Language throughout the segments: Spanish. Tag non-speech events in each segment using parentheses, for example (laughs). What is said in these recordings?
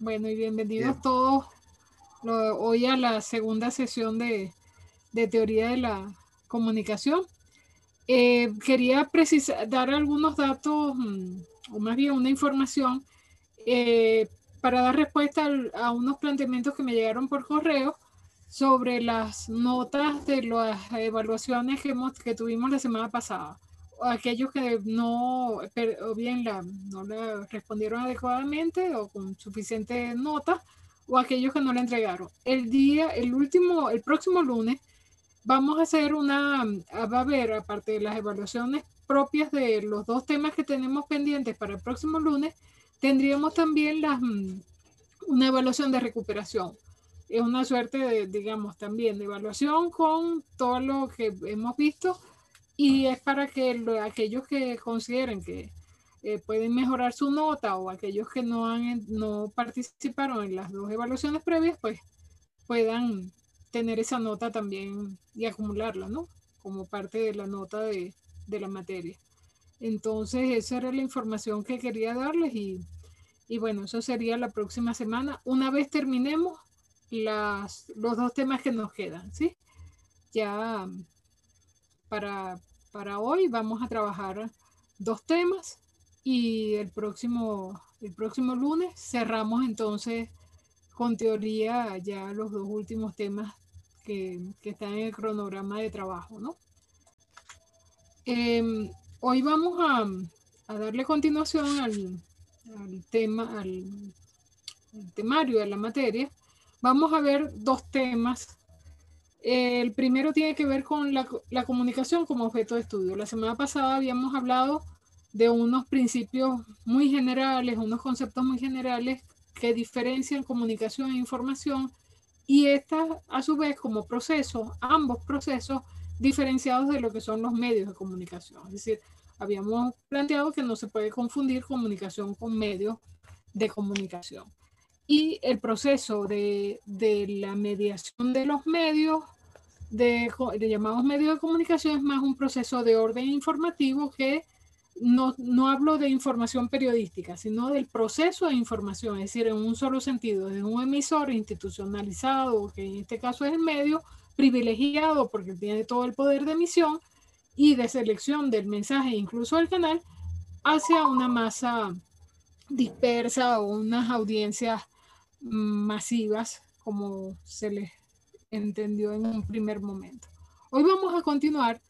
Bueno, y bienvenidos todos hoy a la segunda sesión de, teoría de la comunicación. Eh, quería precisar, dar algunos datos, mm, o más bien una información, eh, para dar respuesta a unos planteamientos que me llegaron por correo sobre las notas de las evaluaciones que, hemos, que tuvimos la semana pasada. Aquellos que no, o bien la, no le respondieron adecuadamente o con suficiente nota, o aquellos que no le entregaron. El día, el último, el próximo lunes, vamos a hacer una, va a haber, aparte de las evaluaciones propias de los dos temas que tenemos pendientes para el próximo lunes, tendríamos también las, mm, una evaluación de recuperación es una suerte de, digamos, también de evaluación con todo lo que hemos visto y es para que aquellos que consideren que eh, pueden mejorar su nota o aquellos que no, han, no participaron en las dos evaluaciones previas, pues puedan tener esa nota también y acumularla, ¿no? Como parte de la nota de, de la materia. Entonces, esa era la información que quería darles y, y bueno, eso sería la próxima semana. Una vez terminemos, las, los dos temas que nos quedan, ¿sí? Ya para, para hoy vamos a trabajar dos temas y el próximo, el próximo lunes cerramos entonces con teoría ya los dos últimos temas que, que están en el cronograma de trabajo, ¿no? Em, hoy vamos a, a, darle continuación al, tema, al, al, temario de la materia vamos a ver dos temas. El primero tiene que ver con la, comunicación como objeto de estudio. La semana pasada habíamos hablado de unos principios muy generales, unos conceptos muy generales que diferencian comunicación e información y estas a su vez como procesos, ambos procesos diferenciados de lo que son los medios de comunicación. Es decir, habíamos planteado que no se puede confundir comunicación con medios de comunicación y el proceso de, de la mediación de los medios, de, de, llamados medios de comunicación, es más un proceso de orden informativo que no, no hablo de información periodística, sino del proceso de información, es decir, en un solo sentido, de un emisor institucionalizado, que en este caso es el medio, privilegiado porque tiene todo el poder de emisión y de selección del mensaje, incluso del canal, hacia una masa dispersa o unas audiencias masivas como se les entendió en un primer momento. Hoy vamos a continuar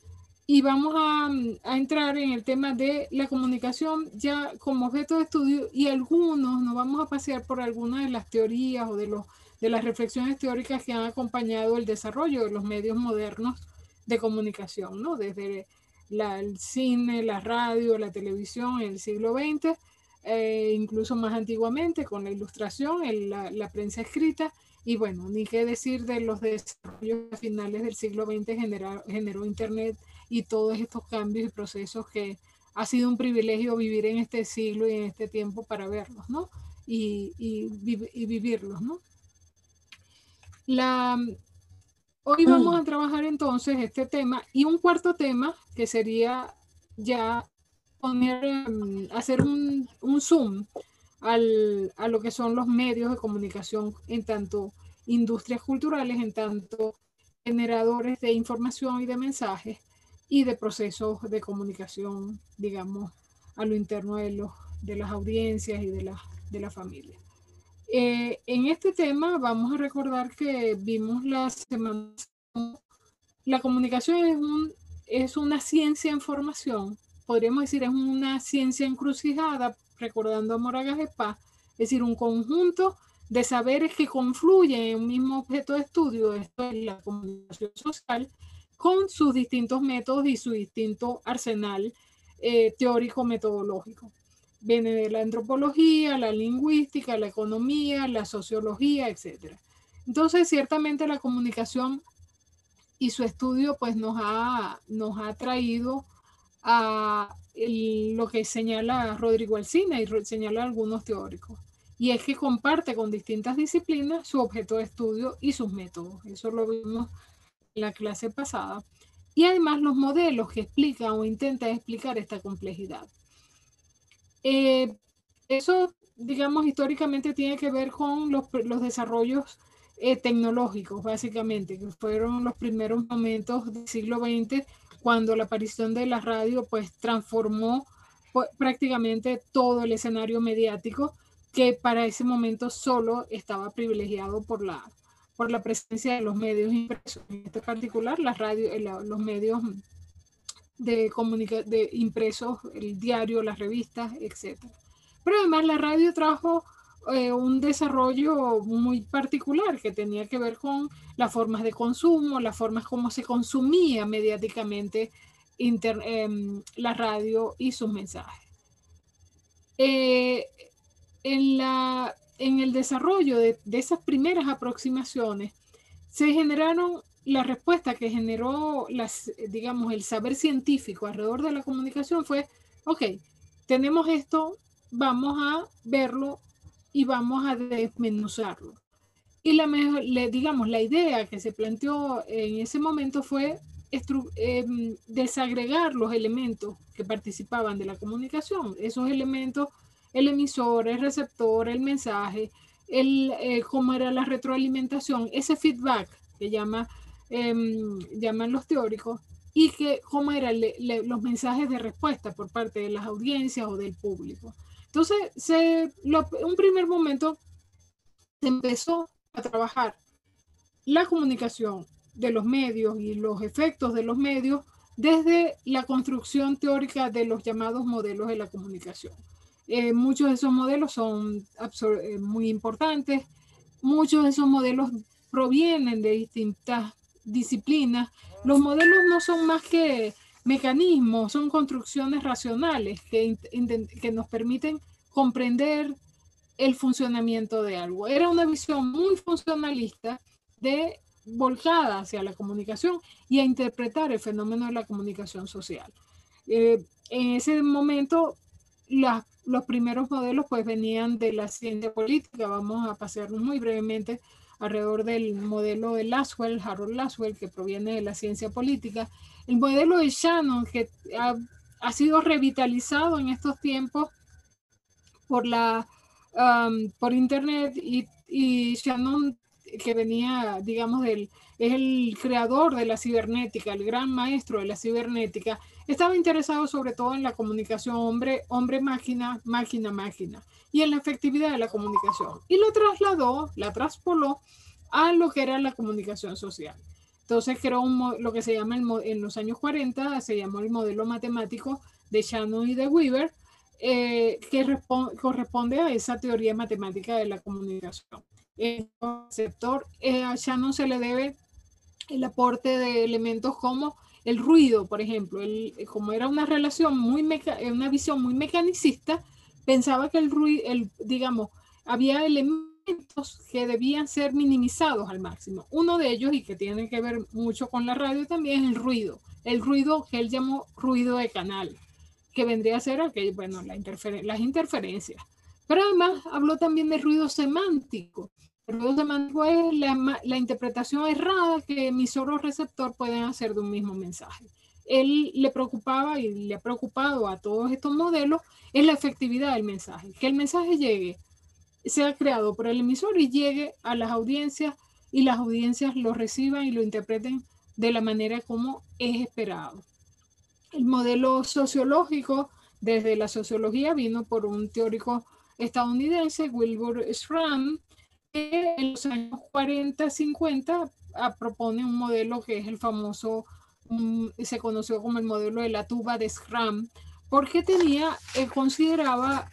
y vamos a, entrar en el tema de la comunicación ya como objeto de estudio y algunos nos vamos a pasear por algunas de las teorías o de, los, de las reflexiones teóricas que han acompañado el desarrollo de los medios modernos de comunicación, ¿no? desde la, el cine, la radio, la televisión en el siglo XX eh, incluso más antiguamente con la ilustración, la, la, prensa escrita, y bueno, ni qué decir de los desarrollos finales del siglo XX generó, generó Internet y todos estos cambios y procesos que ha sido un privilegio vivir en este siglo y en este tiempo para verlos, ¿no? Y, y, y vivirlos, ¿no? La, hoy vamos a trabajar entonces este tema y un cuarto tema que sería ya poner, em, hacer un, un zoom al, a lo que son los medios de comunicación en tanto industrias culturales, en tanto generadores de información y de mensajes y de procesos de comunicación, digamos, a lo interno de, los, de las audiencias y de la, de la familia. Eh, en este tema vamos a recordar que vimos la semana, la comunicación es, un, es una ciencia en formación podríamos decir, es una ciencia encrucijada, recordando a Moragas Spa, es decir, un conjunto de saberes que confluyen en un mismo objeto de estudio, esto es la comunicación social, con sus distintos métodos y su distinto arsenal eh, teórico-metodológico. Viene de la antropología, la lingüística, la economía, la sociología, etc. Entonces, ciertamente la comunicación y su estudio pues nos ha, nos ha traído a lo que señala Rodrigo Alcina y señala algunos teóricos. Y es que comparte con distintas disciplinas su objeto de estudio y sus métodos. Eso lo vimos en la clase pasada. Y además los modelos que explican o intentan explicar esta complejidad. Eh, eso digamos, históricamente tiene que ver con los, los desarrollos eh, tecnológicos, básicamente, que fueron los primeros momentos del siglo XX, cuando la aparición de la radio, pues, transformó pues, prácticamente todo el escenario mediático, que para ese momento solo estaba privilegiado por la, por la presencia de los medios impresos, en este particular, la radio, eh, los medios de, de impresos, el diario, las revistas, etc. Pero además la radio trajo eh, un desarrollo muy particular que tenía que ver con las formas de consumo, las formas como se consumía mediáticamente em, la radio y sus mensajes. Eh, en, la, en el desarrollo de, de esas primeras aproximaciones se generaron la respuesta que generó las, digamos, el saber científico alrededor de la comunicación fue, ok, tenemos esto, vamos a verlo y vamos a desmenuzarlo. Y la mejor, digamos, la idea que se planteó en ese momento fue em, desagregar los elementos que participaban de la comunicación. Esos elementos, el emisor, el receptor, el mensaje, el, eh, cómo era la retroalimentación, ese feedback que em, llaman los teóricos, y que cómo eran los mensajes de respuesta por parte de las audiencias o del público. Entonces, se, un primer momento se empezó a trabajar la comunicación de los medios y los efectos de los medios desde la construcción teórica de los llamados modelos de la comunicación. Eh, muchos de esos modelos son eh, muy importantes, muchos de esos modelos provienen de distintas disciplinas. Los modelos no son más que mecanismos, son construcciones racionales que, que nos permiten comprender el funcionamiento de algo. Era una visión muy funcionalista de volcada hacia la comunicación y a interpretar el fenómeno de la comunicación social. Eh, en ese momento, los primeros modelos pues venían de la ciencia política. Vamos a pasearnos muy brevemente alrededor del modelo de Laswell, Harold Laswell, que proviene de la ciencia política. El modelo de Shannon, que ha, ha sido revitalizado en estos tiempos por la por internet y, y, Shannon que venía digamos del es el creador de la cibernética el gran maestro de la cibernética estaba interesado sobre todo en la comunicación hombre hombre máquina máquina máquina y en la efectividad de la comunicación y lo trasladó la traspoló a lo que era la comunicación social entonces creó un, lo que se llama el, en los años 40 se llamó el modelo matemático de Shannon y de Weaver eh, que corresponde a esa teoría matemática de la comunicación. El sector, eh, a Shannon se le debe el aporte de elementos como el ruido, por ejemplo, el, como era una relación muy, una visión muy mecanicista, pensaba que el ruido, el, digamos, había elementos que debían ser minimizados al máximo. Uno de ellos, y que tiene que ver mucho con la radio también, es el ruido. El ruido que él llamó ruido de canal que vendría a ser aquello, bueno, la las interferencias. Pero además habló también de ruido semántico. Ruido semántico es la, la interpretación errada que emisor o receptor pueden hacer de un mismo mensaje. Él le preocupaba y le ha preocupado a todos estos modelos es la efectividad del mensaje, que el mensaje llegue, sea creado por el emisor y llegue a las audiencias y las audiencias lo reciban y lo interpreten de la manera como es esperado. El modelo sociológico desde la sociología vino por un teórico estadounidense, Wilbur Schramm, en los años 40, 50 propone un modelo que es el famoso, se conoció como el modelo de la tuba de Schramm, porque tenía, eh, consideraba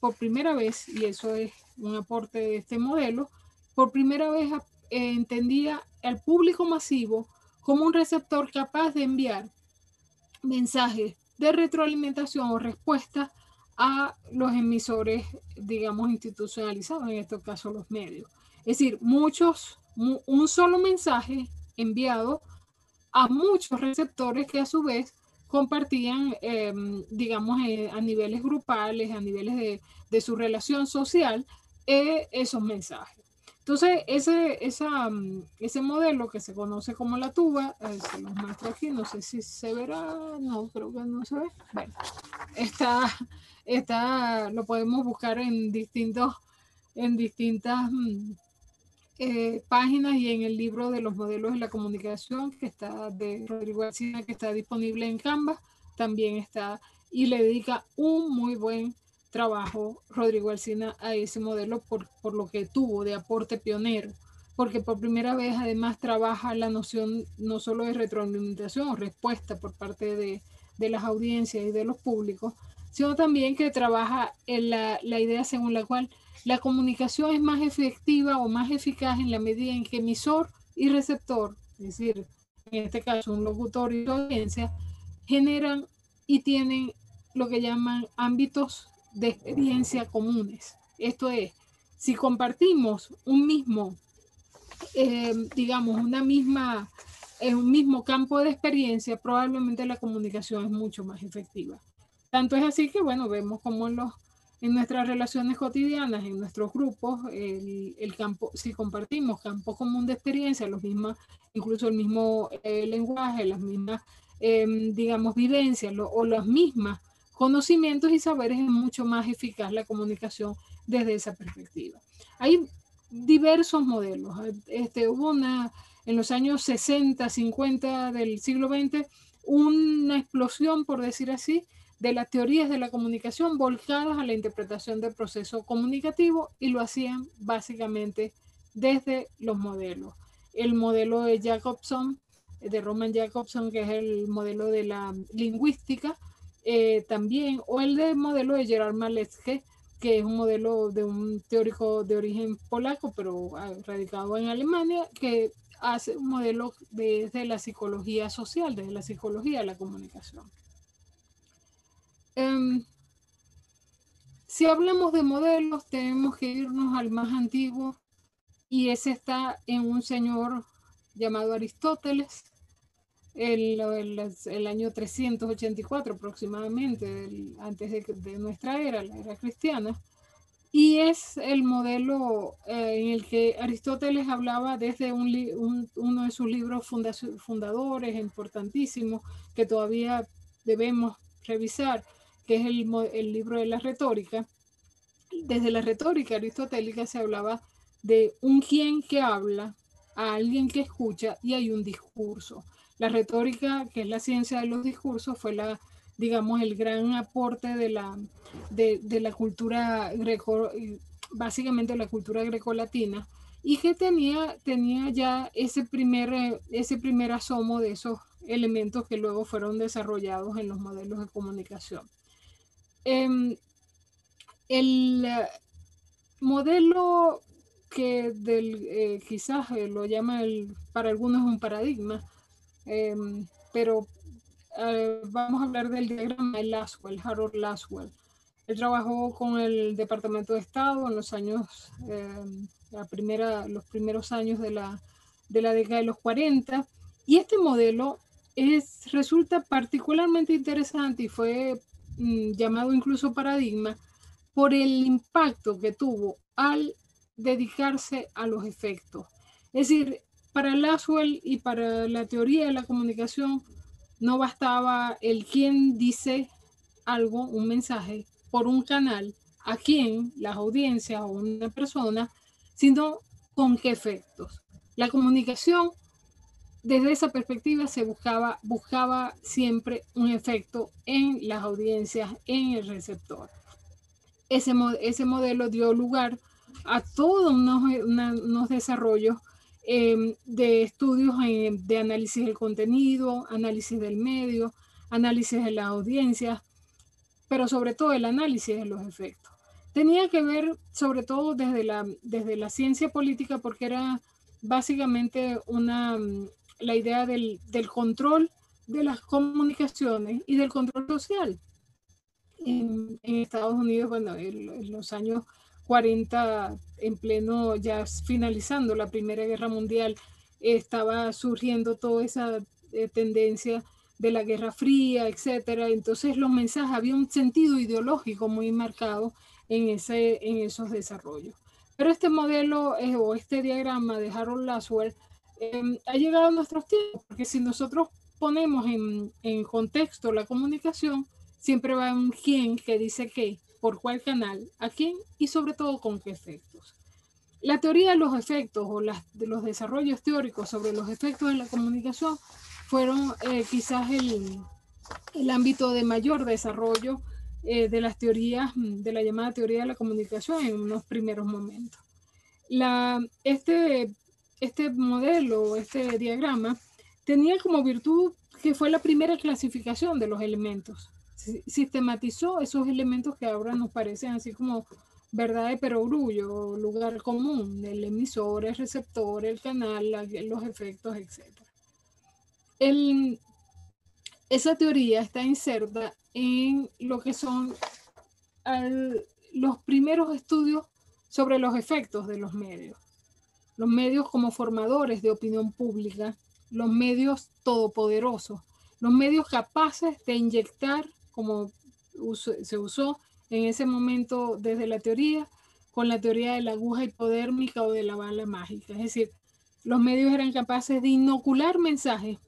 por primera vez, y eso es un aporte de este modelo, por primera vez eh, entendía al público masivo como un receptor capaz de enviar mensajes de retroalimentación o respuesta a los emisores, digamos, institucionalizados, en este caso los medios. Es decir, muchos, un solo mensaje enviado a muchos receptores que a su vez compartían, em, digamos, eh, a niveles grupales, a niveles de, su relación social, eh, esos mensajes. Entonces, ese, esa, mm, ese modelo que se conoce como la tuba, eh, se los muestro aquí, no sé si se verá, no, creo que no se ve. Bueno, está, está, lo podemos buscar en distintos, en distintas mm, eh, páginas y en el libro de los modelos de la comunicación que está de Rodrigo García, que está disponible en Canva, también está y le dedica un muy buen trabajo Rodrigo Alcina a ese modelo por, por lo que tuvo de aporte pionero, porque por primera vez además trabaja la noción no solo de retroalimentación o respuesta por parte de, de las audiencias y de los públicos, sino también que trabaja la, la, idea según la cual la comunicación es más efectiva o más eficaz en la medida en que emisor y receptor, es decir, en este caso un locutor y audiencia, generan y tienen lo que llaman ámbitos de experiencia comunes. Esto es, si compartimos un mismo, eh, digamos, una misma, eh, un mismo campo de experiencia, probablemente la comunicación es mucho más efectiva. Tanto es así que, bueno, vemos como en, los, en nuestras relaciones cotidianas, en nuestros grupos, el, el campo, si compartimos campo común de experiencia, los mismos, incluso el mismo eh, lenguaje, las mismas, digamos, vivencias o las mismas conocimientos y saberes es mucho más eficaz la comunicación desde esa perspectiva. Hay diversos modelos. Este, hubo una, en los años 60, 50 del siglo XX, una explosión, por decir así, de las teorías de la comunicación volcadas a la interpretación del proceso comunicativo y lo hacían básicamente desde los modelos. El modelo de Jacobson, de Roman Jacobson, que es el modelo de la lingüística, eh, también, o el de modelo de Gerard Malecki, que es un modelo de un teórico de origen polaco, pero ah, radicado en Alemania, que hace un modelo desde la psicología social, desde la psicología de la comunicación. Em, si hablamos de modelos, tenemos que irnos al más antiguo, y ese está en un señor llamado Aristóteles, el, el, año 384 aproximadamente, antes de, nuestra era, la era cristiana, y es el modelo eh, en el que Aristóteles hablaba desde un, uno de sus libros fundadores, importantísimos, que todavía debemos revisar, que es el, el libro de la retórica. Desde la retórica aristotélica se hablaba de un quien que habla, a alguien que escucha y hay un discurso. La retórica, que es la ciencia de los discursos, fue la, digamos, el gran aporte de la, de, la cultura greco, básicamente la cultura grecolatina, y que tenía, tenía ya ese primer, ese primer asomo de esos elementos que luego fueron desarrollados en los modelos de comunicación. Em, el modelo que del, eh, quizás eh, lo llama el, para algunos un paradigma, Em, pero eh, vamos a hablar del diagrama de Laswell, Harold Laswell. Él trabajó con el Departamento de Estado en los años, em, la primera, los primeros años de la, de la década de los 40, y este modelo es, resulta particularmente interesante y fue mm, llamado incluso paradigma por el impacto que tuvo al dedicarse a los efectos. Es decir, para Laswell y para la teoría de la comunicación no bastaba el quien dice algo, un mensaje, por un canal, a quién, las audiencias o una persona, sino con qué efectos. La comunicación, desde esa perspectiva, se buscaba, siempre un efecto en las audiencias, en el receptor. Ese, modelo dio lugar a todos unos, unos desarrollos Em, de estudios de análisis del contenido, análisis del medio, análisis de las audiencias, pero sobre todo el análisis de los efectos. Tenía que ver sobre todo desde la, desde la ciencia política porque era básicamente una, la idea del, del control de las comunicaciones y del control social. En, en Estados Unidos, bueno, en los años 40, en pleno, ya finalizando la Primera Guerra Mundial, estaba surgiendo toda esa eh, tendencia de la Guerra Fría, etcétera. Entonces los mensajes, había un sentido ideológico muy marcado en, ese, en esos desarrollos. Pero este modelo eh, o este diagrama de Harold Laswell em, ha llegado a nuestros tiempos, porque si nosotros ponemos en, en contexto la comunicación, siempre va un quién que dice qué, por cuál canal, a quién y sobre todo con qué efectos. La teoría de los efectos o las, de los desarrollos teóricos sobre los efectos de la comunicación fueron eh, quizás el, el, ámbito de mayor desarrollo eh, de las teorías, de la llamada teoría de la comunicación en unos primeros momentos. La, este, este modelo, este diagrama, tenía como virtud que fue la primera clasificación de los elementos. Sistematizó esos elementos que ahora nos parecen así como verdad de perogrullo, lugar común, el emisor, el receptor, el canal, los efectos, etc. El, esa teoría está inserta en lo que son los primeros estudios sobre los efectos de los medios. Los medios como formadores de opinión pública, los medios todopoderosos, los medios capaces de inyectar, como se usó en ese momento desde la teoría, con la teoría de la aguja hipodérmica o de la bala mágica. Es decir, los medios eran capaces de inocular mensajes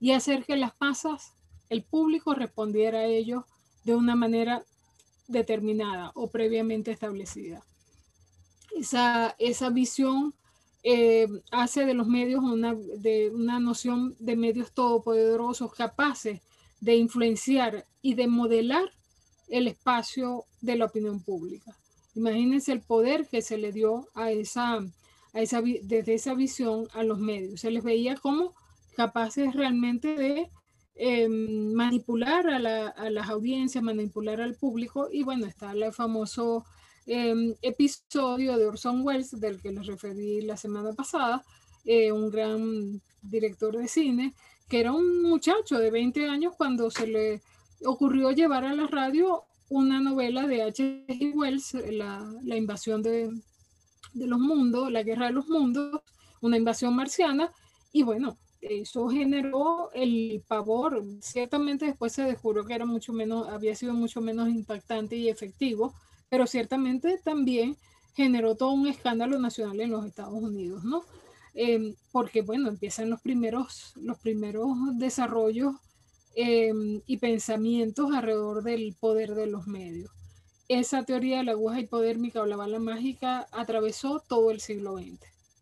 y hacer que las masas, el público, respondiera a ellos de una manera determinada o previamente establecida. Esa, esa visión eh, hace de los medios una, de una noción de medios todopoderosos capaces de influenciar y de modelar el espacio de la opinión pública. Imagínense el poder que se le dio a esa, a esa, desde esa visión a los medios. Se les veía como capaces realmente de em, manipular a, las audiencias, manipular al público. Y bueno, está el famoso em, episodio de Orson Welles, del que les referí la semana pasada, eh, un gran director de cine, que era un muchacho de 20 años cuando se le ocurrió llevar a la radio una novela de H.G. Wells, la, la invasión de, de, los mundos, la guerra de los mundos, una invasión marciana, y bueno, eso generó el pavor. Ciertamente después se descubrió que era mucho menos, había sido mucho menos impactante y efectivo, pero ciertamente también generó todo un escándalo nacional en los Estados Unidos, ¿no? Eh, porque bueno, empiezan los primeros, los primeros desarrollos Em, y pensamientos alrededor del poder de los medios. Esa teoría de la aguja hipodérmica o la bala mágica atravesó todo el siglo XX,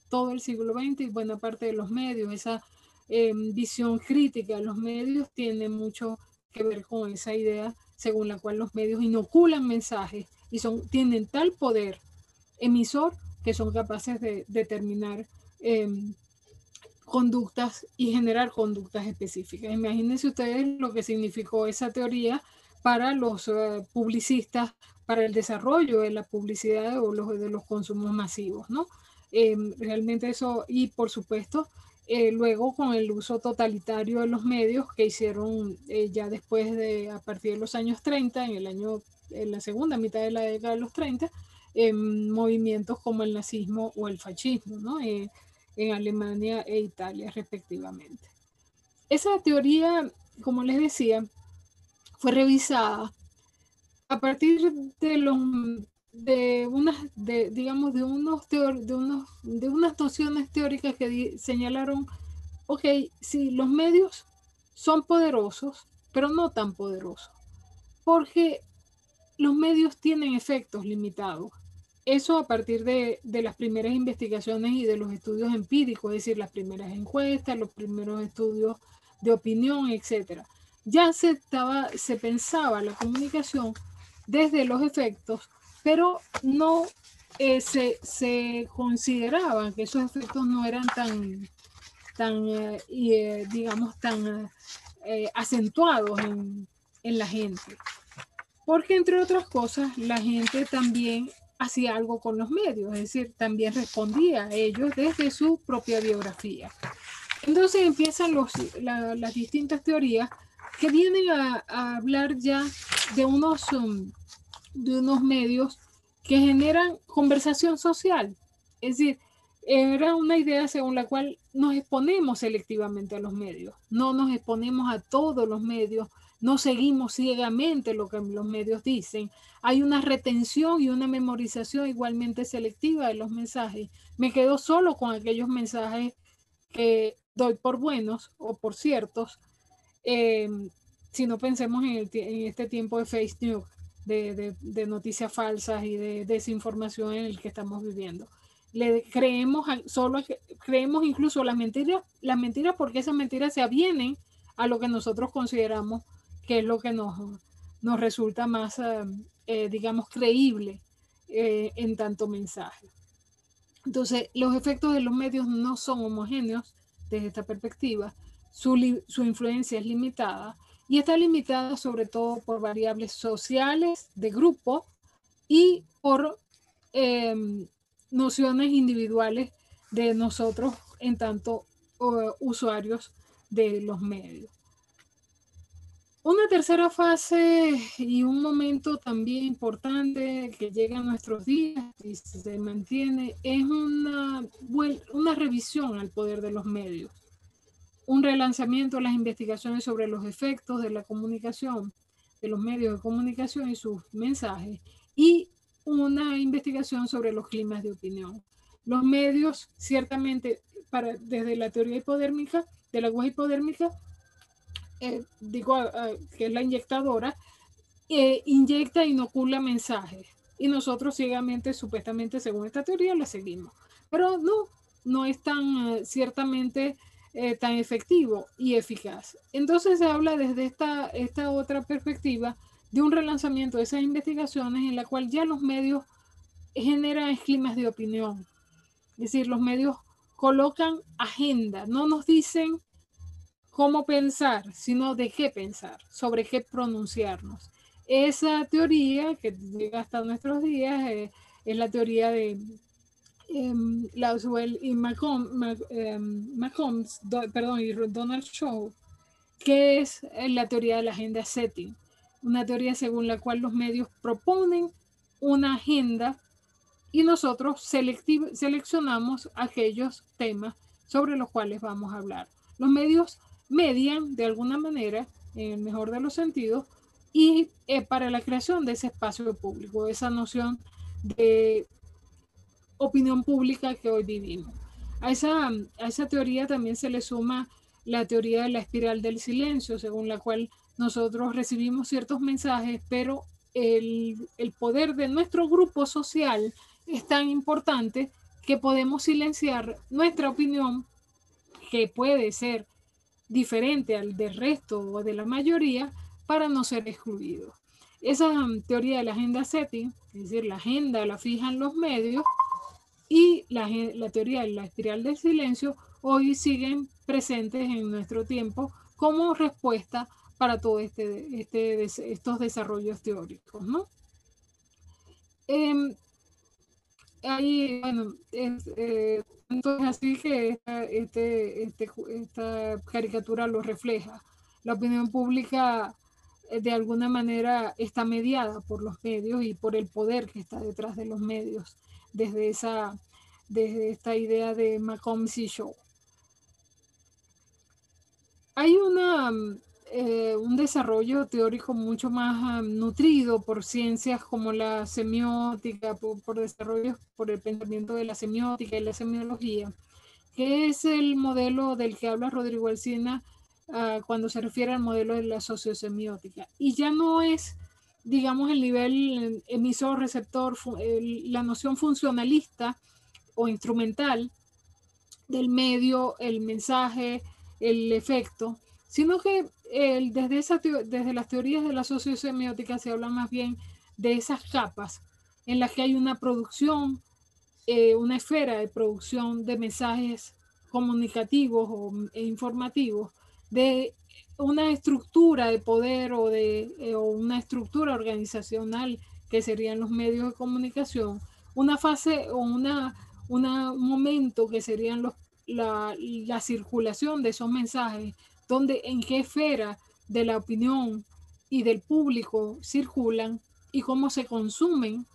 todo el siglo XX y buena parte de los medios. Esa em, visión crítica de los medios tiene mucho que ver con esa idea según la cual los medios inoculan mensajes y son, tienen tal poder emisor que son capaces de determinar em, conductas y generar conductas específicas. Imagínense ustedes lo que significó esa teoría para los eh, publicistas, para el desarrollo de la publicidad o los, de los consumos masivos, ¿no? Em, realmente eso, y por supuesto, eh, luego con el uso totalitario de los medios que hicieron eh, ya después de, a partir de los años 30, en el año, en la segunda mitad de la década de los 30, em, movimientos como el nazismo o el fascismo, ¿no? En Alemania e Italia respectivamente. Esa teoría, como les decía, fue revisada a partir de unas de, digamos de unos de de unas nociones teóricas que señalaron ok si los medios son poderosos pero no tan poderosos porque los medios tienen efectos limitados eso a partir de, las primeras investigaciones y de los estudios empíricos, es decir, las primeras encuestas, los primeros estudios de opinión, etcétera. Ya se, pensaba la comunicación desde los efectos, pero no eh, se, se consideraba que esos efectos no eran tan, tan eh, eh, digamos, tan acentuados en, en la gente. Porque entre otras cosas, la gente también hacía algo con los medios, es decir, también respondía a ellos desde su propia biografía. Entonces empiezan los, las distintas teorías que vienen a, hablar ya de unos, um, de unos medios que generan conversación social. Es decir, era una idea según la cual nos exponemos selectivamente a los medios, no nos exponemos a todos los medios no seguimos ciegamente lo que los medios dicen. Hay una retención y una memorización igualmente selectiva de los mensajes. Me quedo solo con aquellos mensajes que doy por buenos o por ciertos, eh, si no pensemos en, este tiempo de fake news, de, noticias falsas y de desinformación en el que estamos viviendo. Le creemos solo creemos incluso las mentiras, las mentiras porque esas mentiras se avienen a lo que nosotros consideramos que es lo que nos, nos resulta más, eh, eh, digamos, creíble eh, en tanto mensaje. Entonces, los efectos de los medios no son homogéneos desde esta perspectiva. Su, su influencia es limitada y está limitada sobre todo por variables sociales de grupo y por em, nociones individuales de nosotros en tanto usuarios de los medios. Una tercera fase y un momento también importante que llega a nuestros días y se mantiene es una, una revisión al poder de los medios, un relanzamiento de las investigaciones sobre los efectos de la comunicación, de los medios de comunicación y sus mensajes, y una investigación sobre los climas de opinión. Los medios, ciertamente, para, desde la teoría hipodérmica, de la agua hipodérmica, eh, digo, que es la inyectadora, eh, inyecta e inocula mensajes. Y nosotros ciegamente, supuestamente, según esta teoría, la seguimos. Pero no, no es tan eh, ciertamente tan efectivo y eficaz. Entonces se habla desde esta, esta otra perspectiva de un relanzamiento de esas investigaciones en la cual ya los medios generan climas de opinión. Es decir, los medios colocan agenda, no nos dicen cómo pensar, sino de qué pensar, sobre qué pronunciarnos. Esa teoría que llega hasta nuestros días eh, es la teoría de um, y Macomb, perdón, y Donald Shaw, que es eh, la teoría de la agenda setting, una teoría según la cual los medios proponen una agenda y nosotros seleccionamos aquellos temas sobre los cuales vamos a hablar. Los medios median de alguna manera, en el mejor de los sentidos, y eh, para la creación de ese espacio público, esa noción de opinión pública que hoy vivimos. A esa, a esa teoría también se le suma la teoría de la espiral del silencio, según la cual nosotros recibimos ciertos mensajes, pero el, el poder de nuestro grupo social es tan importante que podemos silenciar nuestra opinión, que puede ser diferente al del resto o de la mayoría para no ser excluido. Esa um, teoría de la agenda setting, es decir, la agenda la fijan los medios y la, teoría de la espiral del silencio hoy siguen presentes en nuestro tiempo como respuesta para todos este, este, estos desarrollos teóricos. ¿no? Em, ahí, bueno, es, eh, entonces, así que esta, este, este, esta caricatura lo refleja. La opinión pública eh, de alguna manera está mediada por los medios y por el poder que está detrás de los medios, desde, esa, desde esta idea de Macomb Show. Hay una eh, un desarrollo teórico mucho más ah, nutrido por ciencias como la semiótica, por, por desarrollos por el pensamiento de la semiótica y la semiología, que es el modelo del que habla Rodrigo Alcina ah, cuando se refiere al modelo de la sociosemiótica. Y ya no es, digamos, el nivel emisor-receptor, la noción funcionalista o instrumental del medio, el mensaje, el efecto, sino que desde, esa, desde las teorías de la sociosemiótica se habla más bien de esas capas en las que hay una producción, eh, una esfera de producción de mensajes comunicativos o, e informativos, de una estructura de poder o de eh, una estructura organizacional que serían los medios de comunicación, una fase o una, un momento que serían la circulación de esos mensajes donde en qué esfera de la opinión y del público circulan y cómo se consumen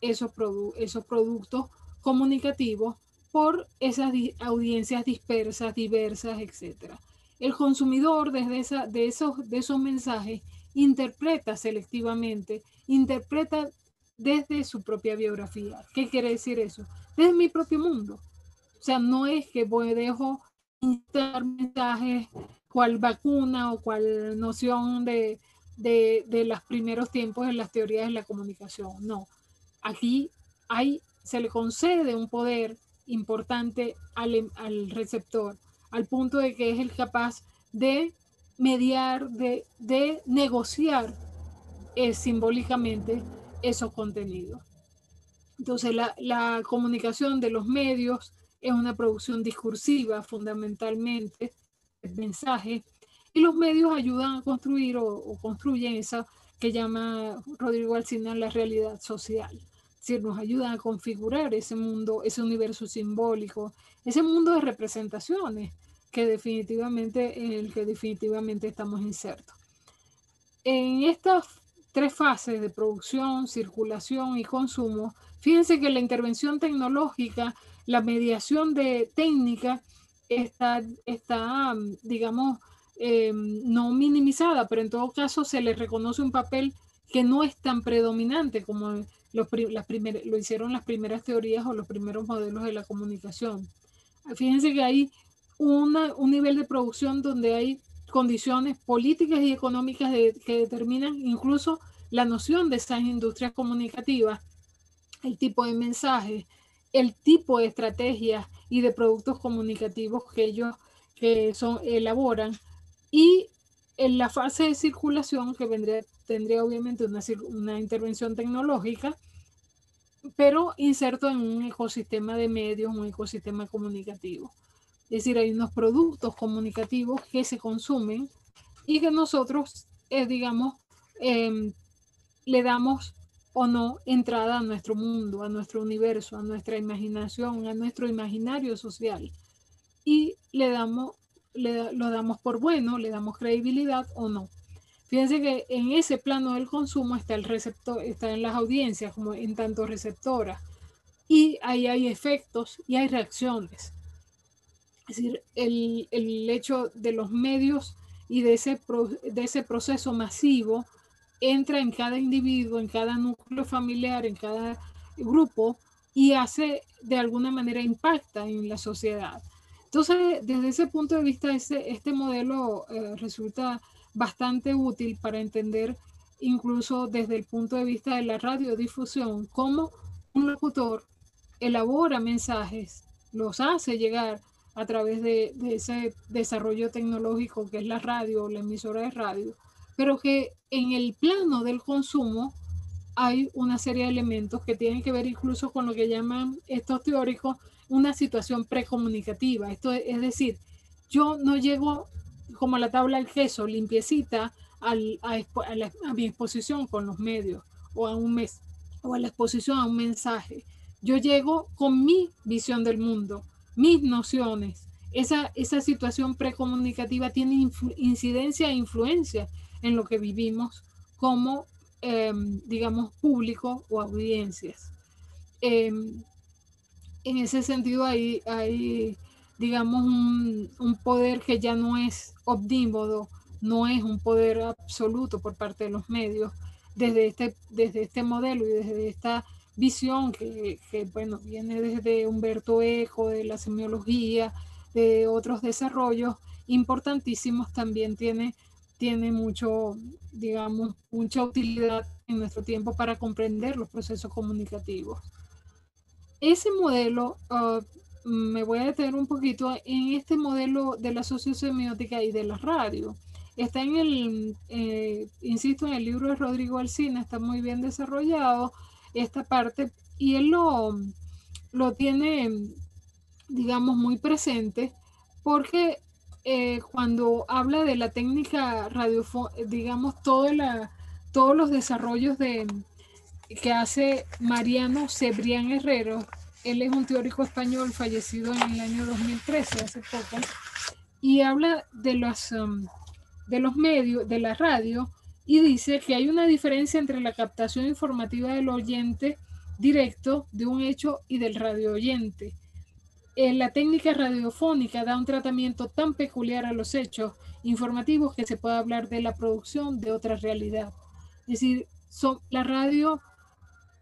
esos, esos productos comunicativos por esas audiencias dispersas, diversas, etc. el consumidor desde esa, de, esos, de esos mensajes interpreta selectivamente, interpreta desde su propia biografía. ¿Qué quiere decir eso? Desde mi propio mundo. O sea, no es que voy, dejo mensajes, cual vacuna o cual noción de, de, de los primeros tiempos en las teorías de la comunicación. No, aquí hay, se le concede un poder importante al, al receptor, al punto de que es el capaz de mediar, de, de negociar eh, simbólicamente esos contenidos. Entonces, la, la, comunicación de los medios es una producción discursiva fundamentalmente, el mensaje, y los medios ayudan a construir o, construyen esa que llama Rodrigo Alcina la realidad social. Es nos ayudan a configurar ese mundo, ese universo simbólico, ese mundo de representaciones que definitivamente, en el que definitivamente estamos insertos. En estas tres fases de producción, circulación y consumo, fíjense que la intervención tecnológica, la mediación de técnica está, está digamos, eh, no minimizada, pero en todo caso se le reconoce un papel que no es tan predominante como los, las lo hicieron las primeras teorías o los primeros modelos de la comunicación. Fíjense que hay una, un nivel de producción donde hay condiciones políticas y económicas que determinan incluso la noción de esas industrias comunicativas, el tipo de mensajes, el tipo de estrategias y de productos comunicativos que ellos que son, elaboran y en la fase de circulación que vendría, tendría obviamente una, una intervención tecnológica, pero inserto en un ecosistema de medios, un ecosistema comunicativo. Es decir, hay unos productos comunicativos que se consumen y que nosotros, eh, digamos, eh, le damos o no entrada a nuestro mundo, a nuestro universo, a nuestra imaginación, a nuestro imaginario social. Y le damos, le, lo damos por bueno, le damos credibilidad o no. Fíjense que en ese plano del consumo está el receptor, está en las audiencias como en tanto receptoras. Y ahí hay efectos y hay reacciones. Es decir, el, el hecho de los medios y de ese, de ese proceso masivo entra en cada individuo, en cada núcleo familiar, en cada grupo y hace de alguna manera impacta en la sociedad. Entonces, desde ese punto de vista, ese, este modelo eh, resulta bastante útil para entender incluso desde el punto de vista de la radiodifusión, cómo un locutor elabora mensajes, los hace llegar a través de, ese desarrollo tecnológico que es la radio, la emisora de radio, pero que en el plano del consumo hay una serie de elementos que tienen que ver incluso con lo que llaman estos teóricos una situación precomunicativa. Esto es, decir, yo no llego como la tabla del queso, limpiecita, a, a, mi exposición con los medios o a un mes o a la exposición a un mensaje. Yo llego con mi visión del mundo, mis nociones. Esa, esa situación precomunicativa tiene incidencia e influencia en lo que vivimos como, em, digamos, público o audiencias. Em, en ese sentido hay, hay digamos, un, un, poder que ya no es omnímodo, no es un poder absoluto por parte de los medios, desde este, desde este modelo y desde esta visión que, que, bueno, viene desde Humberto Eco, de la semiología, de otros desarrollos importantísimos, también tiene, tiene mucho, digamos, mucha utilidad en nuestro tiempo para comprender los procesos comunicativos. Ese modelo, uh, me voy a detener un poquito en este modelo de la sociosemiótica y de la radio. Está en el, eh, insisto, en el libro de Rodrigo Alcina, está muy bien desarrollado esta parte y él lo, lo tiene, digamos, muy presente porque eh, cuando habla de la técnica radiofónica, digamos, todos los desarrollos de, que hace Mariano Cebrián Herrero, él es un teórico español fallecido en el año 2013, hace poco, y habla de los, um, de los medios, de la radio, y dice que hay una diferencia entre la captación informativa del oyente directo de un hecho y del radio oyente. Eh, la técnica radiofónica da un tratamiento tan peculiar a los hechos informativos que se puede hablar de la producción de otra realidad. Es decir, son, la radio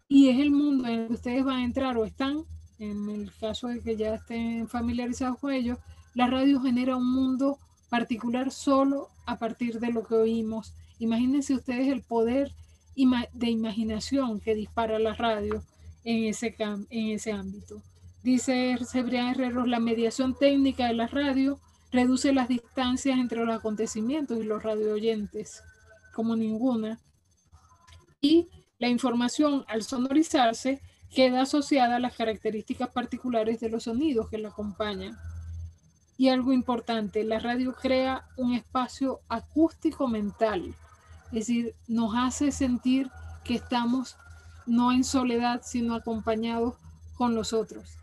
y es el mundo en el que ustedes van a entrar o están, en el caso de que ya estén familiarizados con ello, la radio genera un mundo particular solo a partir de lo que oímos. Imagínense ustedes el poder de imaginación que dispara la radio en ese, en ese ámbito. Dice Cebrián Herrero, la mediación técnica de la radio reduce las distancias entre los acontecimientos y los radio oyentes, como ninguna. Y la información, al sonorizarse, queda asociada a las características particulares de los sonidos que la acompañan. Y algo importante, la radio crea un espacio acústico mental, es decir, nos hace sentir que estamos no en soledad, sino acompañados con los otros,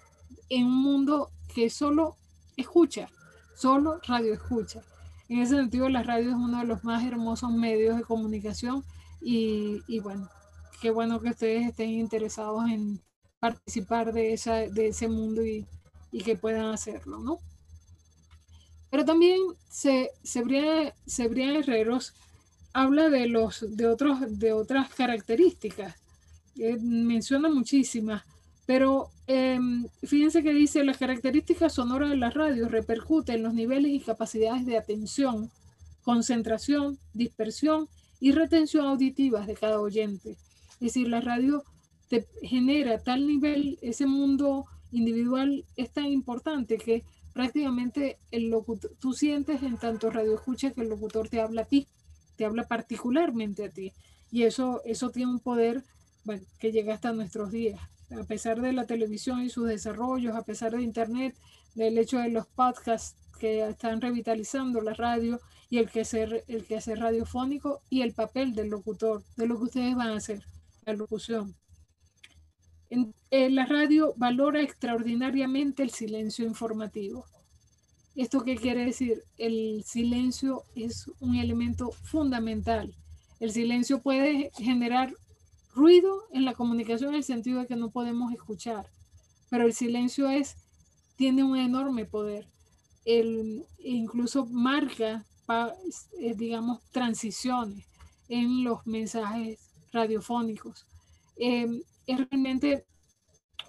en un mundo que solo escucha, solo radio escucha. En ese sentido, la radio es uno de los más hermosos medios de comunicación y, y bueno, qué bueno que ustedes estén interesados en participar de, esa, de ese mundo y, y que puedan hacerlo, ¿no? Pero también se, Cebrián Herreros habla de, los, de, otros, de otras características, eh, menciona muchísimas, pero em, fíjense que dice, las características sonoras de la radio repercuten en los niveles y capacidades de atención, concentración, dispersión y retención auditivas de cada oyente. Es decir, la radio te genera tal nivel, ese mundo individual es tan importante que prácticamente el locutor, tú sientes en tanto radio escucha que el locutor te habla a ti, te habla particularmente a ti. Y eso, eso tiene un poder que llega hasta nuestros días. A pesar de la televisión y sus desarrollos, a pesar de Internet, del hecho de los podcasts que están revitalizando la radio y el que hacer, el radiofónico y el papel del locutor, de lo que ustedes van a hacer la locución. En, la radio valora extraordinariamente el silencio informativo. ¿Esto qué quiere decir? El silencio es un elemento fundamental. El silencio puede generar ruido en la comunicación en el sentido de que no podemos escuchar, pero el silencio es, tiene un enorme poder. El, incluso marca, eh, digamos, transiciones en los mensajes radiofónicos. Em, es realmente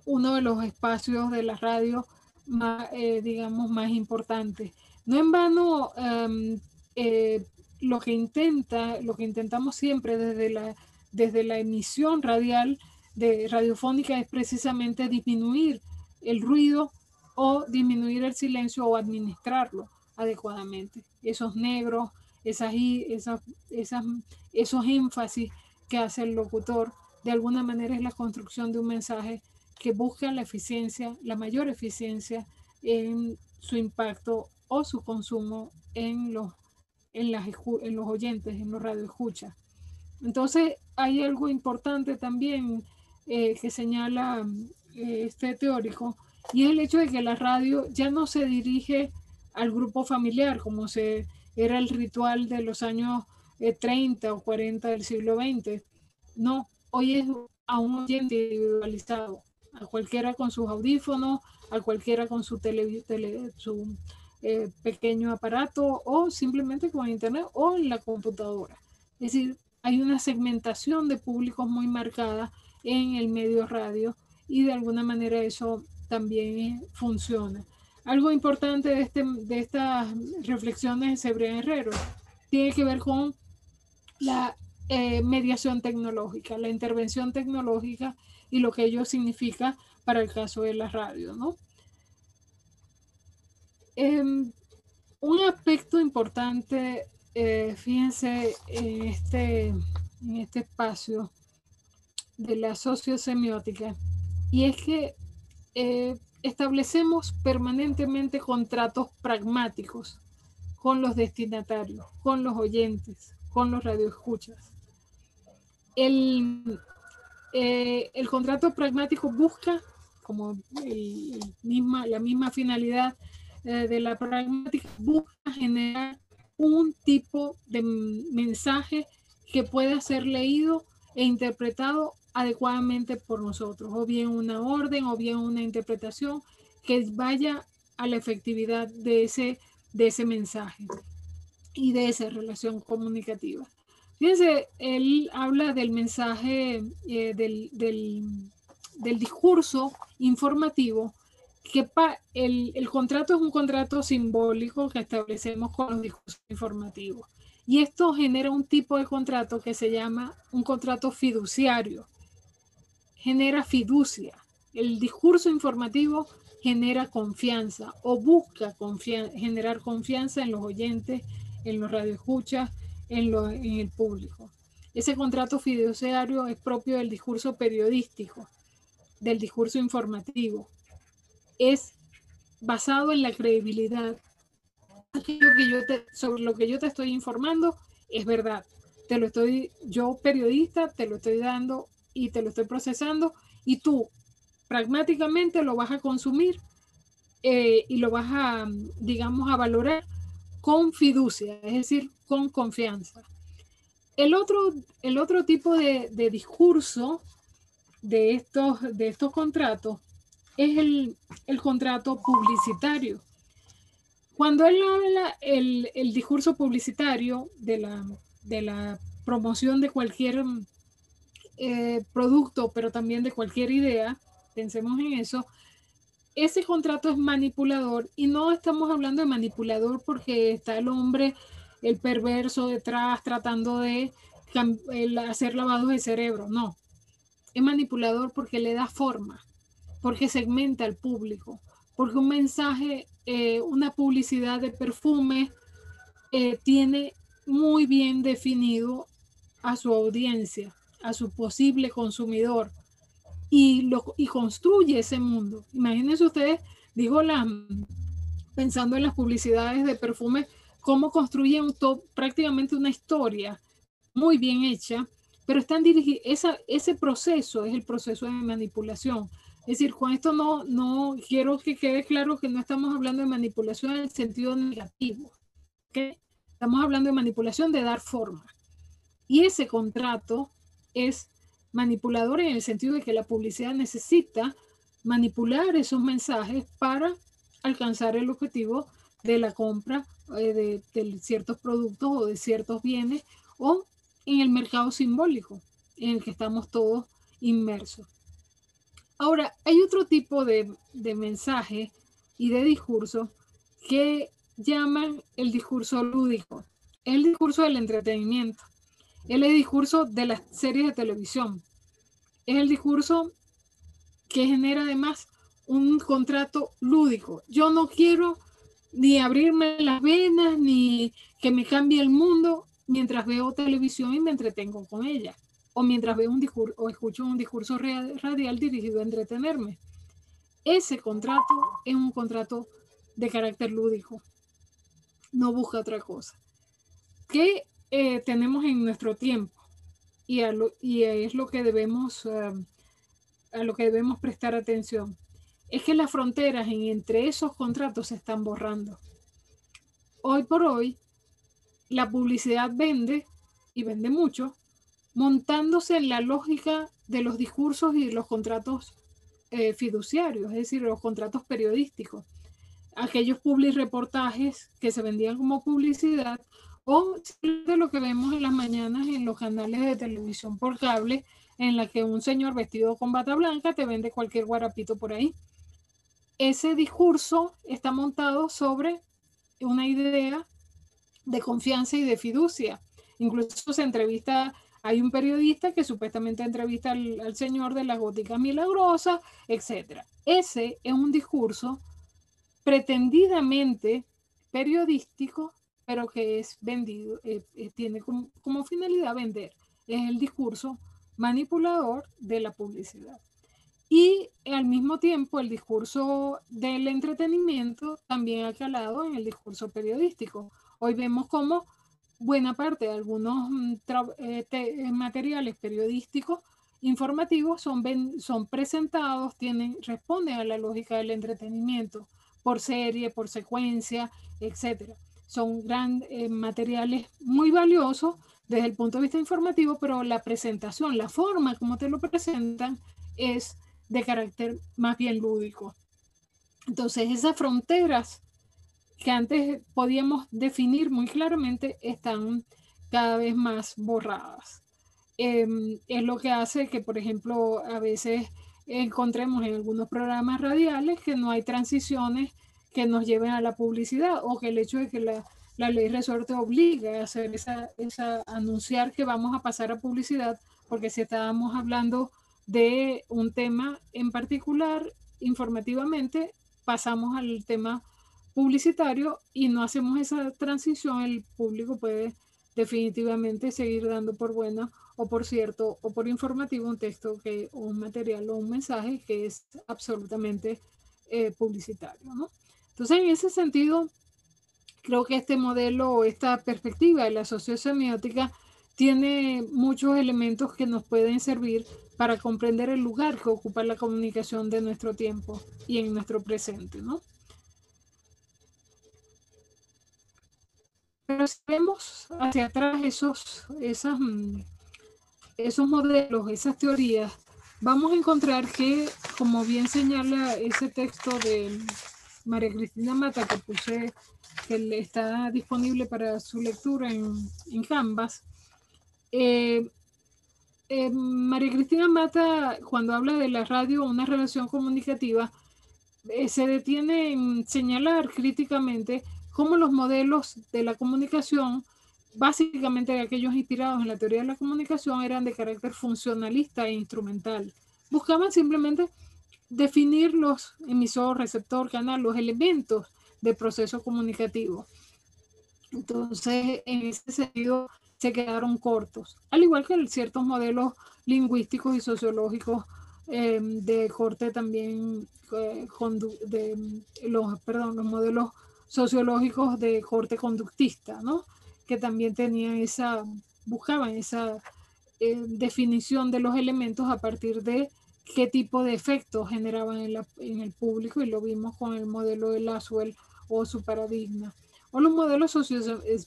uno de los espacios de la radio más, eh, digamos, más importantes. No en vano, em, eh, lo que intenta, lo que intentamos siempre desde la, desde la emisión radial de radiofónica es precisamente disminuir el ruido o disminuir el silencio o administrarlo adecuadamente. Esos negros, esas, esas, esas, esos énfasis que hace el locutor, de alguna manera es la construcción de un mensaje que busca la eficiencia, la mayor eficiencia en su impacto o su consumo en los, en las, en los oyentes, en los radioescuchas. Entonces, hay algo importante también eh, que señala eh, este teórico, y es el hecho de que la radio ya no se dirige al grupo familiar, como se, era el ritual de los años 30 o 40 del siglo XX. No, hoy es a un oyente individualizado, a cualquiera con sus audífonos, a cualquiera con su eh, pequeño aparato o simplemente con internet o en la computadora. Es decir, hay una segmentación de públicos muy marcada en el medio radio y de alguna manera eso también funciona. Algo importante de, este, de estas reflexiones de Cebrián Herrero tiene que ver con la eh, mediación tecnológica, la intervención tecnológica y lo que ello significa para el caso de la radio, ¿no? Em, un aspecto importante, eh, fíjense, en este, en este espacio de la sociosemiótica, y es que eh, establecemos permanentemente contratos pragmáticos con los destinatarios, con los oyentes, con los radioescuchas. El, eh, el contrato pragmático busca, como misma, la misma finalidad de la pragmática, busca generar un tipo de mensaje que pueda ser leído e interpretado adecuadamente por nosotros, o bien una orden, o bien una interpretación que vaya a la efectividad de ese, de ese mensaje y de esa relación comunicativa. Fíjense, él habla del mensaje, eh, del, del, discurso informativo, que el, el, contrato es un contrato simbólico que establecemos con los discursos informativos. Y esto genera un tipo de contrato que se llama un contrato fiduciario. Genera fiducia. El discurso informativo genera confianza o busca generar confianza en los oyentes, en los radioescuchas, en, en el público. Ese contrato fiduciario es propio del discurso periodístico, del discurso informativo. Es basado en la credibilidad. Aquello sobre lo que yo te estoy informando es verdad. Te lo estoy, yo periodista, te lo estoy dando y te lo estoy procesando y tú pragmáticamente lo vas a consumir eh, y lo vas a, digamos, a valorar con fiducia, es decir, con confianza. El otro, el otro tipo de, discurso de estos, de estos contratos es el, contrato publicitario. Cuando él habla el, el discurso publicitario de la, de la promoción de cualquier eh, producto, pero también de cualquier idea, pensemos en eso, ese contrato es manipulador y no estamos hablando de manipulador porque está el hombre, el perverso detrás tratando de hacer lavados de cerebro, no. Es manipulador porque le da forma, porque segmenta al público, porque un mensaje, eh, una publicidad de perfume eh, tiene muy bien definido a su audiencia, a su posible consumidor y, lo, y construye ese mundo. Imagínense ustedes, digo, la, pensando en las publicidades de perfume, cómo construyen prácticamente una historia muy bien hecha, pero están dirigidos, ese proceso es el proceso de manipulación. Es decir, con esto no, no quiero que quede claro que no estamos hablando de manipulación en el sentido negativo. Estamos hablando de manipulación de dar forma. Y ese contrato es manipulador en el sentido de que la publicidad necesita manipular esos mensajes para alcanzar el objetivo de la compra eh, de, ciertos productos o de ciertos bienes o en el mercado simbólico en el que estamos todos inmersos. Ahora, hay otro tipo de, de mensaje y de discurso que llaman el discurso lúdico, el discurso del entretenimiento. El discurso de las series de televisión. Es el discurso que genera además un contrato lúdico. Yo no quiero ni abrirme las venas, ni que me cambie el mundo mientras veo televisión y me entretengo con ella. O mientras veo un discurso o escucho un discurso radial dirigido a entretenerme. Ese contrato es un contrato de carácter lúdico. No busca otra cosa. ¿Qué eh, tenemos en nuestro tiempo y, y es lo que debemos, a lo que debemos prestar atención. Es que las fronteras en, entre esos contratos se están borrando. Hoy por hoy, la publicidad vende y vende mucho, montándose en la lógica de los discursos y los contratos eh, fiduciarios, es decir, los contratos periodísticos. Aquellos public reportajes que se vendían como publicidad o de lo que vemos en las mañanas en los canales de televisión por cable, en la que un señor vestido con bata blanca te vende cualquier guarapito por ahí. Ese discurso está montado sobre una idea de confianza y de fiducia. Incluso se entrevista, hay un periodista que supuestamente entrevista al, señor de las góticas milagrosas, etc. Ese es un discurso pretendidamente periodístico pero que es vendido, eh, eh, tiene como, finalidad vender. Es el discurso manipulador de la publicidad. Y al mismo tiempo el discurso del entretenimiento también ha calado en el discurso periodístico. Hoy vemos cómo buena parte de algunos mm, eh, materiales periodísticos informativos son, son presentados, tienen, responden a la lógica del entretenimiento por serie, por secuencia, etcétera son grandes eh, materiales muy valiosos desde el punto de vista informativo, pero la presentación, la forma como te lo presentan es de carácter más bien lúdico. Entonces, esas fronteras que antes podíamos definir muy claramente están cada vez más borradas. Em, es lo que hace que, por ejemplo, a veces encontremos en algunos programas radiales que no hay transiciones que nos lleven a la publicidad o que el hecho de que la, la ley resorte obliga a hacer esa, esa, anunciar que vamos a pasar a publicidad, porque si estábamos hablando de un tema en particular, informativamente, pasamos al tema publicitario y no hacemos esa transición, el público puede definitivamente seguir dando por buena o por cierto o por informativo un texto que un material o un mensaje que es absolutamente eh, publicitario. ¿no? Entonces, en ese sentido, creo que este modelo o esta perspectiva de la sociosemiótica tiene muchos elementos que nos pueden servir para comprender el lugar que ocupa la comunicación de nuestro tiempo y en nuestro presente, ¿no? Pero si vemos hacia atrás esos, esas, mm, esos modelos, esas teorías, vamos a encontrar que, como bien señala ese texto de María Cristina Mata que puse, que está disponible para su lectura en, en Canvas, eh, eh, María Cristina Mata, cuando habla de la radio, una relación comunicativa, eh, se detiene en señalar críticamente cómo los modelos de la comunicación, básicamente aquellos inspirados en la teoría de la comunicación, eran de carácter funcionalista e instrumental. Buscaban simplemente definir los emisor, receptor, canal, los elementos del proceso comunicativo. Entonces, en ese sentido, se quedaron cortos, al igual que ciertos modelos lingüísticos y sociológicos eh, de corte también eh, los, perdón, los modelos sociológicos de corte conductista, ¿no? que también tenían esa, buscaban esa eh, definición de los elementos a partir de qué tipo de efectos generaban en, en, el público y lo vimos con el modelo de Laswell o su paradigma. O los modelos socio,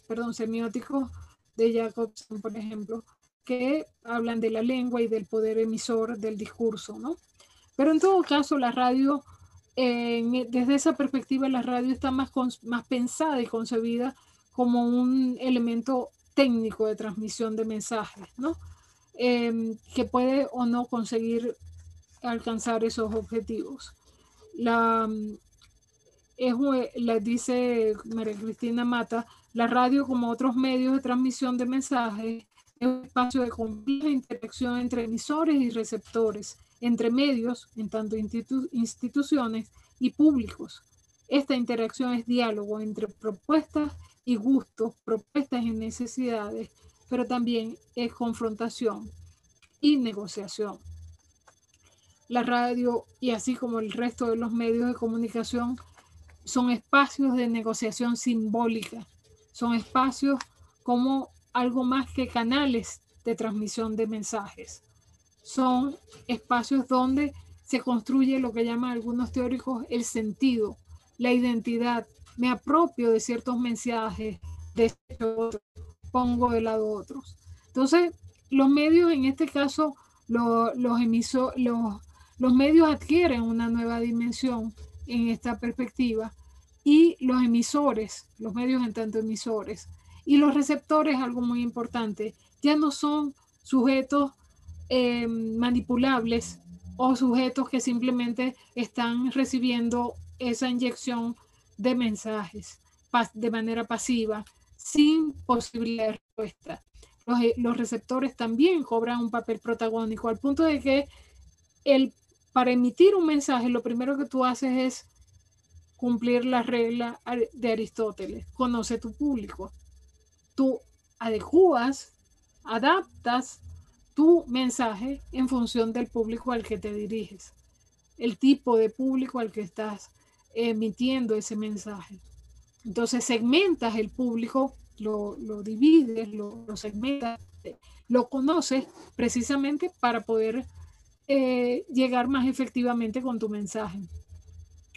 perdón, semióticos de Jacobson, por ejemplo, que hablan de la lengua y del poder emisor del discurso, ¿no? Pero en todo caso, la radio desde esa perspectiva, la radio está más, más pensada y concebida como un elemento técnico de transmisión de mensajes, ¿no? Em, que puede o no conseguir alcanzar esos objetivos. La, es, la dice María Cristina Mata, la radio como otros medios de transmisión de mensajes es un espacio de compleja interacción entre emisores y receptores entre medios, en tanto instituciones y públicos. Esta interacción es diálogo entre propuestas y gustos, propuestas y necesidades, pero también es confrontación y negociación. La radio y así como el resto de los medios de comunicación son espacios de negociación simbólica, son espacios como algo más que canales de transmisión de mensajes son espacios donde se construye lo que llaman algunos teóricos el sentido, la identidad. Me apropio de ciertos mensajes, de otros, pongo de lado otros. Entonces, los medios, en este caso, los, los, los medios adquieren una nueva dimensión en esta perspectiva y los emisores, los medios en tanto emisores y los receptores, algo muy importante, ya no son sujetos eh, manipulables o sujetos que simplemente están recibiendo esa inyección de mensajes de manera pasiva, sin posibilidad de respuesta. Los, eh, los, receptores también cobran un papel protagónico, al punto de que el, para emitir un mensaje, lo primero que tú haces es cumplir la regla de Aristóteles, conoce tu público. Tú adecuas, adaptas tu mensaje en función del público al que te diriges, el tipo de público al que estás emitiendo ese mensaje. Entonces segmentas el público, lo, divides, lo, segmentas, lo conoces precisamente para poder eh, llegar más efectivamente con tu mensaje.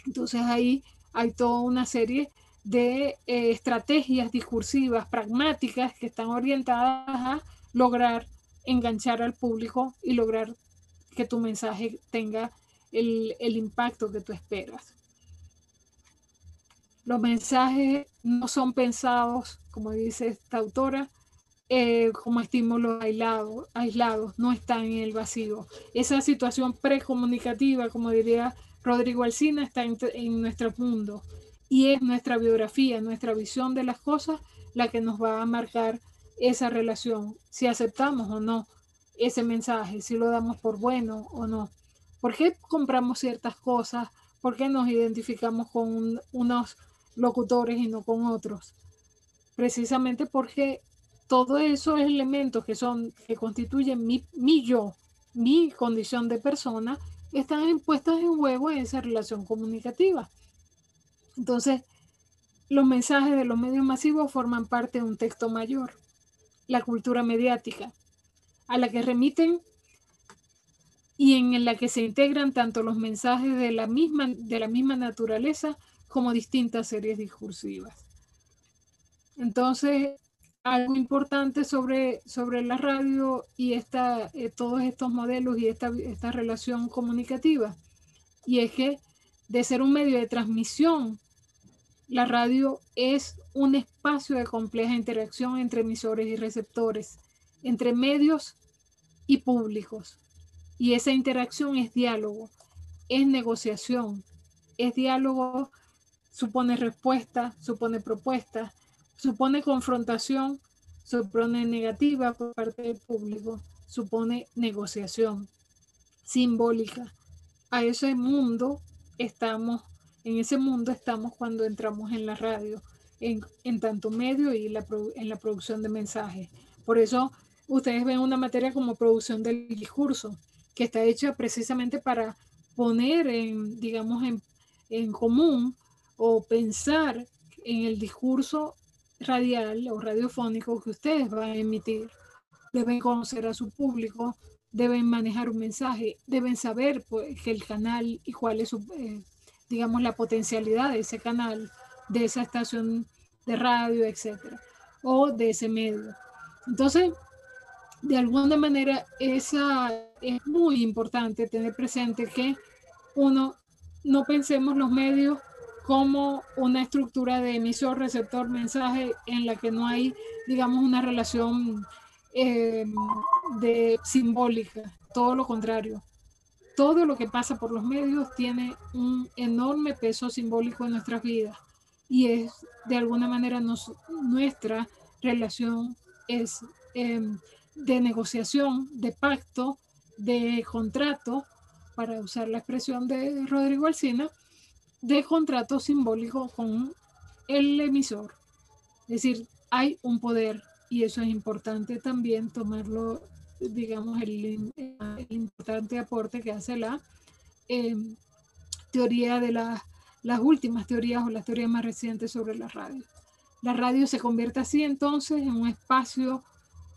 Entonces ahí hay toda una serie de eh, estrategias discursivas, pragmáticas, que están orientadas a lograr enganchar al público y lograr que tu mensaje tenga el, impacto que tú esperas. Los mensajes no son pensados, como dice esta autora, eh, como estímulos aislados, no están en el vacío. Esa situación precomunicativa, como diría Rodrigo Alcina, está en nuestro mundo y es nuestra biografía, nuestra visión de las cosas la que nos va a marcar esa relación, si aceptamos o no ese mensaje, si lo damos por bueno o no. ¿Por qué compramos ciertas cosas? ¿Por qué nos identificamos con unos locutores y no con otros? Precisamente porque todos esos elementos que son, que constituyen mi, mi yo, mi condición de persona, están impuestos en juego en esa relación comunicativa. Entonces, los mensajes de los medios masivos forman parte de un texto mayor, la cultura mediática, a la que remiten y en la que se integran tanto los mensajes de la misma, de la misma naturaleza como distintas series discursivas. Entonces, algo importante sobre, sobre la radio y esta, eh, todos estos modelos y esta, esta relación comunicativa, y es que de ser un medio de transmisión la radio es un espacio de compleja interacción entre emisores y receptores, entre medios y públicos. Y esa interacción es diálogo, es negociación, es diálogo, supone respuesta, supone propuesta, supone confrontación, supone negativa por parte del público, supone negociación simbólica. A ese mundo estamos en ese mundo estamos cuando entramos en la radio, en, tanto medio y en la producción de mensajes. Por eso ustedes ven una materia como producción del discurso, que está hecha precisamente para poner en, digamos, en, común o pensar en el discurso radial o radiofónico que ustedes van a emitir. Deben conocer a su público, deben manejar un mensaje, deben saber pues, que el canal y cuál es su, eh, digamos, la potencialidad de ese canal, de esa estación de radio, etcétera, o de ese medio. Entonces, de alguna manera, esa es muy importante tener presente que uno no pensemos los medios como una estructura de emisor, receptor, mensaje en la que no hay, digamos, una relación eh, de simbólica, todo lo contrario todo lo que pasa por los medios tiene un enorme peso simbólico en nuestras vidas y es de alguna manera nuestra relación es em, de negociación, de pacto, de contrato, para usar la expresión de Rodrigo Alcina, de contrato simbólico con el emisor. Es decir, hay un poder y eso es importante también tomarlo digamos, el, importante aporte que hace la em, teoría de las últimas teorías o las teorías más recientes sobre la radio. La radio se convierte así entonces en un espacio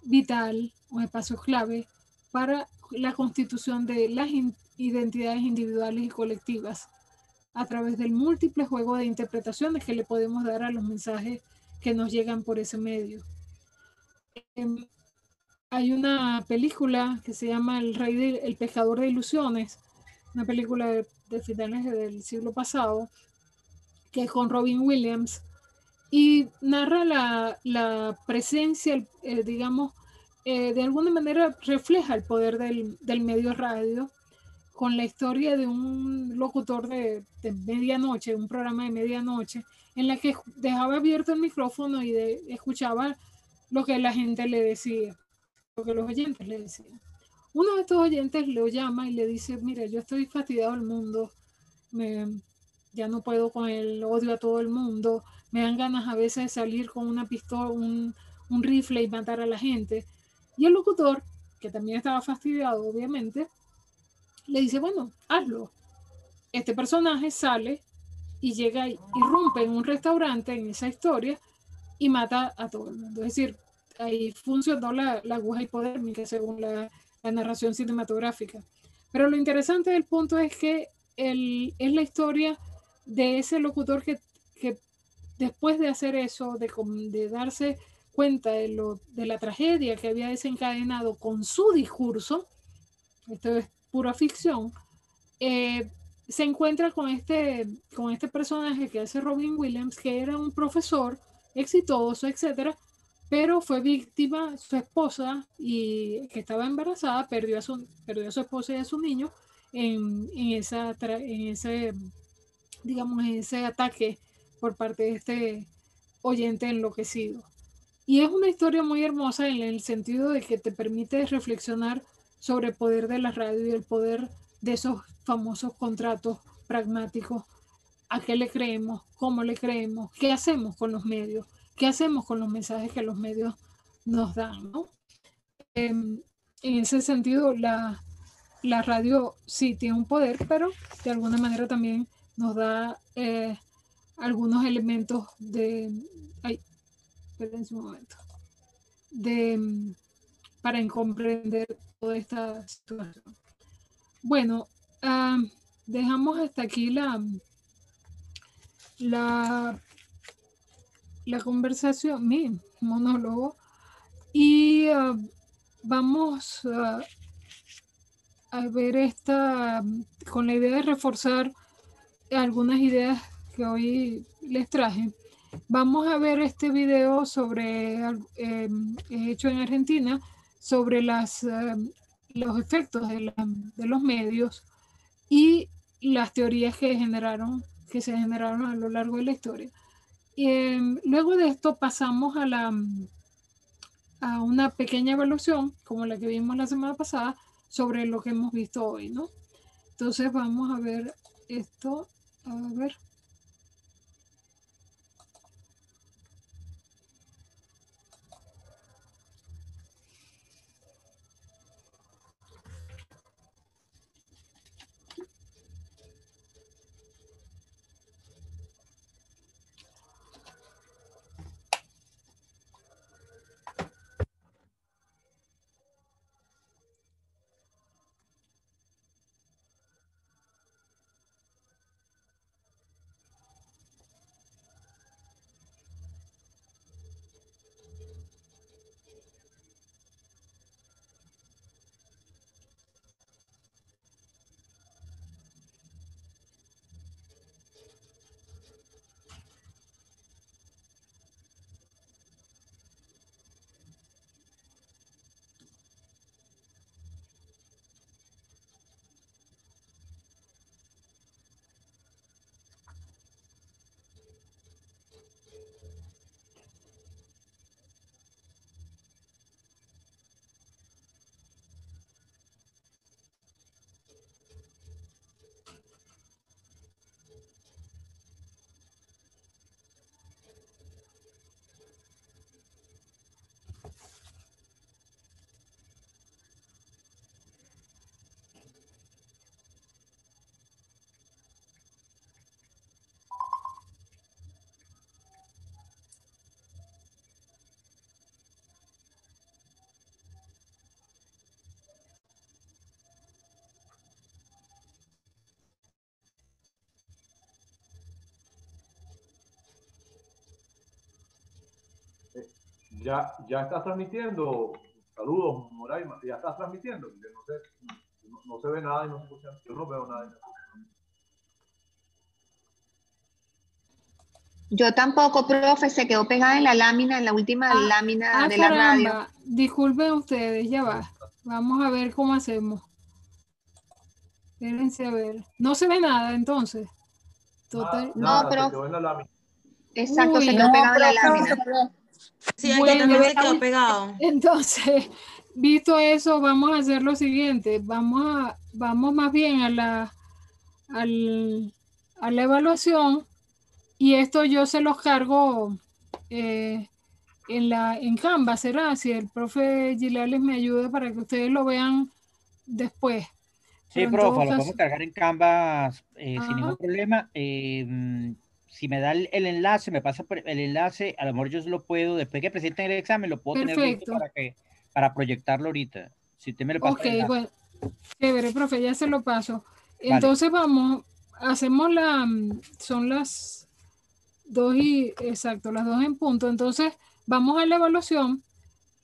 vital, un espacio clave para la constitución de las identidades individuales y colectivas a través del múltiple juego de interpretaciones que le podemos dar a los mensajes que nos llegan por ese medio. Em, hay una película que se llama El Rey del El Pescador de Ilusiones, una película de, finales del siglo pasado, que es con Robin Williams, y narra la, presencia, eh, digamos, eh, de alguna manera refleja el poder del, medio radio con la historia de un locutor de, de, medianoche, un programa de medianoche, en la que dejaba abierto el micrófono y escuchaba lo que la gente le decía que los oyentes le decían. Uno de estos oyentes lo llama y le dice, mira, yo estoy fastidiado del mundo, me, ya no puedo con el odio a todo el mundo, me dan ganas a veces de salir con una pistola, un, rifle y matar a la gente. Y el locutor, que también estaba fastidiado, obviamente, le dice, bueno, hazlo. Este personaje sale y llega y irrumpe en un restaurante en esa historia y mata a todo el mundo. Es decir, ahí funcionó la, la aguja hipodérmica según la, la, narración cinematográfica. Pero lo interesante del punto es que el, es la historia de ese locutor que, que después de hacer eso, de, de darse cuenta de, lo, de la tragedia que había desencadenado con su discurso, esto es pura ficción, eh, se encuentra con este, con este personaje que hace Robin Williams, que era un profesor exitoso, etcétera, pero fue víctima, su esposa, y que estaba embarazada, perdió a su, perdió a su esposa y a su niño en, en, esa, en ese, digamos, en ese ataque por parte de este oyente enloquecido. Y es una historia muy hermosa en el sentido de que te permite reflexionar sobre el poder de la radio y el poder de esos famosos contratos pragmáticos. ¿A qué le creemos? ¿Cómo le creemos? ¿Qué hacemos con los medios? ¿Qué hacemos con los mensajes que los medios nos dan? Em, en ese sentido, la, radio sí tiene un poder, pero de alguna manera también nos da eh, algunos elementos de... Ay, un momento. De, para comprender toda esta situación. Bueno, ah, dejamos hasta aquí la, la, la conversación, mi monólogo, y ah, vamos a ver esta, con la idea de reforzar algunas ideas que hoy les traje. Vamos a ver este video sobre, eh, hecho en Argentina, sobre las ah, los efectos de, los medios y las teorías que generaron, que se generaron a lo largo de la historia. Em, luego de esto pasamos a, la, a una pequeña evaluación, como la que vimos la semana pasada, sobre lo que hemos visto hoy, ¿no? Entonces vamos a ver esto, a ver. Ya, ya estás transmitiendo. Saludos, Moraima. Ya estás transmitiendo. No, sé, no, se ve nada y no se escucha. Yo no veo nada. Yo tampoco, profe, se quedó pegada en la lámina, en la última ah, lámina ah, de la radio. Disculpen ustedes, ya va. Vamos a ver cómo hacemos. Espérense a ver. No se ve nada entonces. Total. no, pero. Exacto, se quedó pegada en la lámina. Sí, quedó pegado. (laughs) Entonces, visto eso, vamos a hacer lo siguiente. Vamos a, vamos más bien a la, al, a la evaluación y esto yo se los cargo eh, en, la, en Canva, será, si el profe Gilales me ayuda para que ustedes lo vean después. Sí, profe, lo podemos cargar en Canva eh, sin ningún problema. Eh, si me da el, enlace, me pasa el enlace, a lo mejor yo lo puedo, después que presenten el examen, lo puedo tener listo para, que, para proyectarlo ahorita. Si usted me lo pasa. Ok, bueno, chévere, profe, ya se lo paso. Entonces vamos, hacemos la, son las dos y, exacto, las dos en punto. Entonces vamos a la evaluación.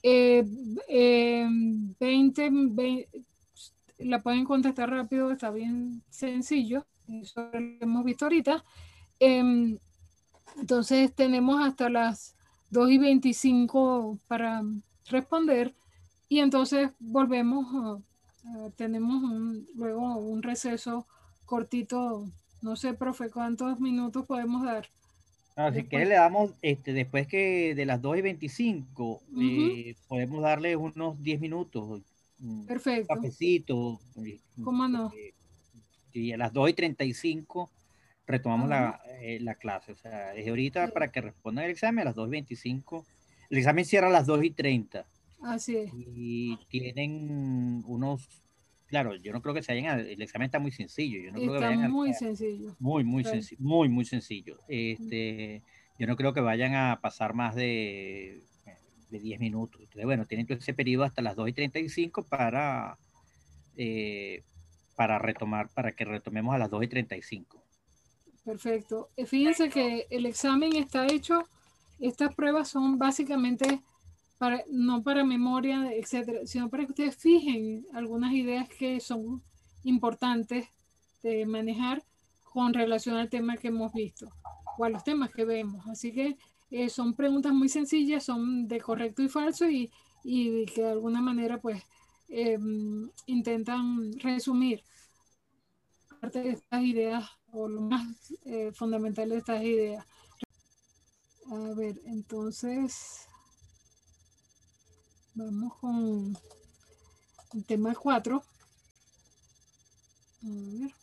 Eh, 20, eh, la pueden contestar rápido, está bien sencillo. eso lo hemos visto ahorita. Em, entonces tenemos hasta las 2 y 25 para responder y entonces volvemos, tenemos luego un receso cortito, no sé, profe, ¿cuántos minutos podemos dar? si quiere le damos, este, después que de las 2 y 25, eh, podemos darle unos 10 minutos. Perfecto. Un cafecito. ¿Cómo no? Y a las 2 y 35 retomamos la, eh, la, clase. O sea, desde ahorita para que respondan el examen a las 2 y 25. El examen cierra a las 2 y 30. Así es. Y tienen unos claro, yo no creo que se hayan, el examen está muy sencillo. Yo no creo que vayan muy sencillo. Muy, muy sencillo, muy, muy sencillo. Este, yo no creo que vayan a pasar más de, de 10 minutos. Entonces, bueno, tienen todo ese periodo hasta las 2 y 35 para, eh, para retomar, para que retomemos a las 2 y 35. Perfecto. Eh, fíjense que el examen está hecho, estas pruebas son básicamente no para memoria, etcétera, sino para que ustedes fijen algunas ideas que son importantes de manejar con relación al tema que hemos visto o a los temas que vemos. Así que eh, son preguntas muy sencillas, son de correcto y falso y, y que de alguna manera pues em, intentan resumir parte de estas ideas o lo más eh, fundamental de estas ideas. A ver, entonces... Vamos con el tema 4. A ver.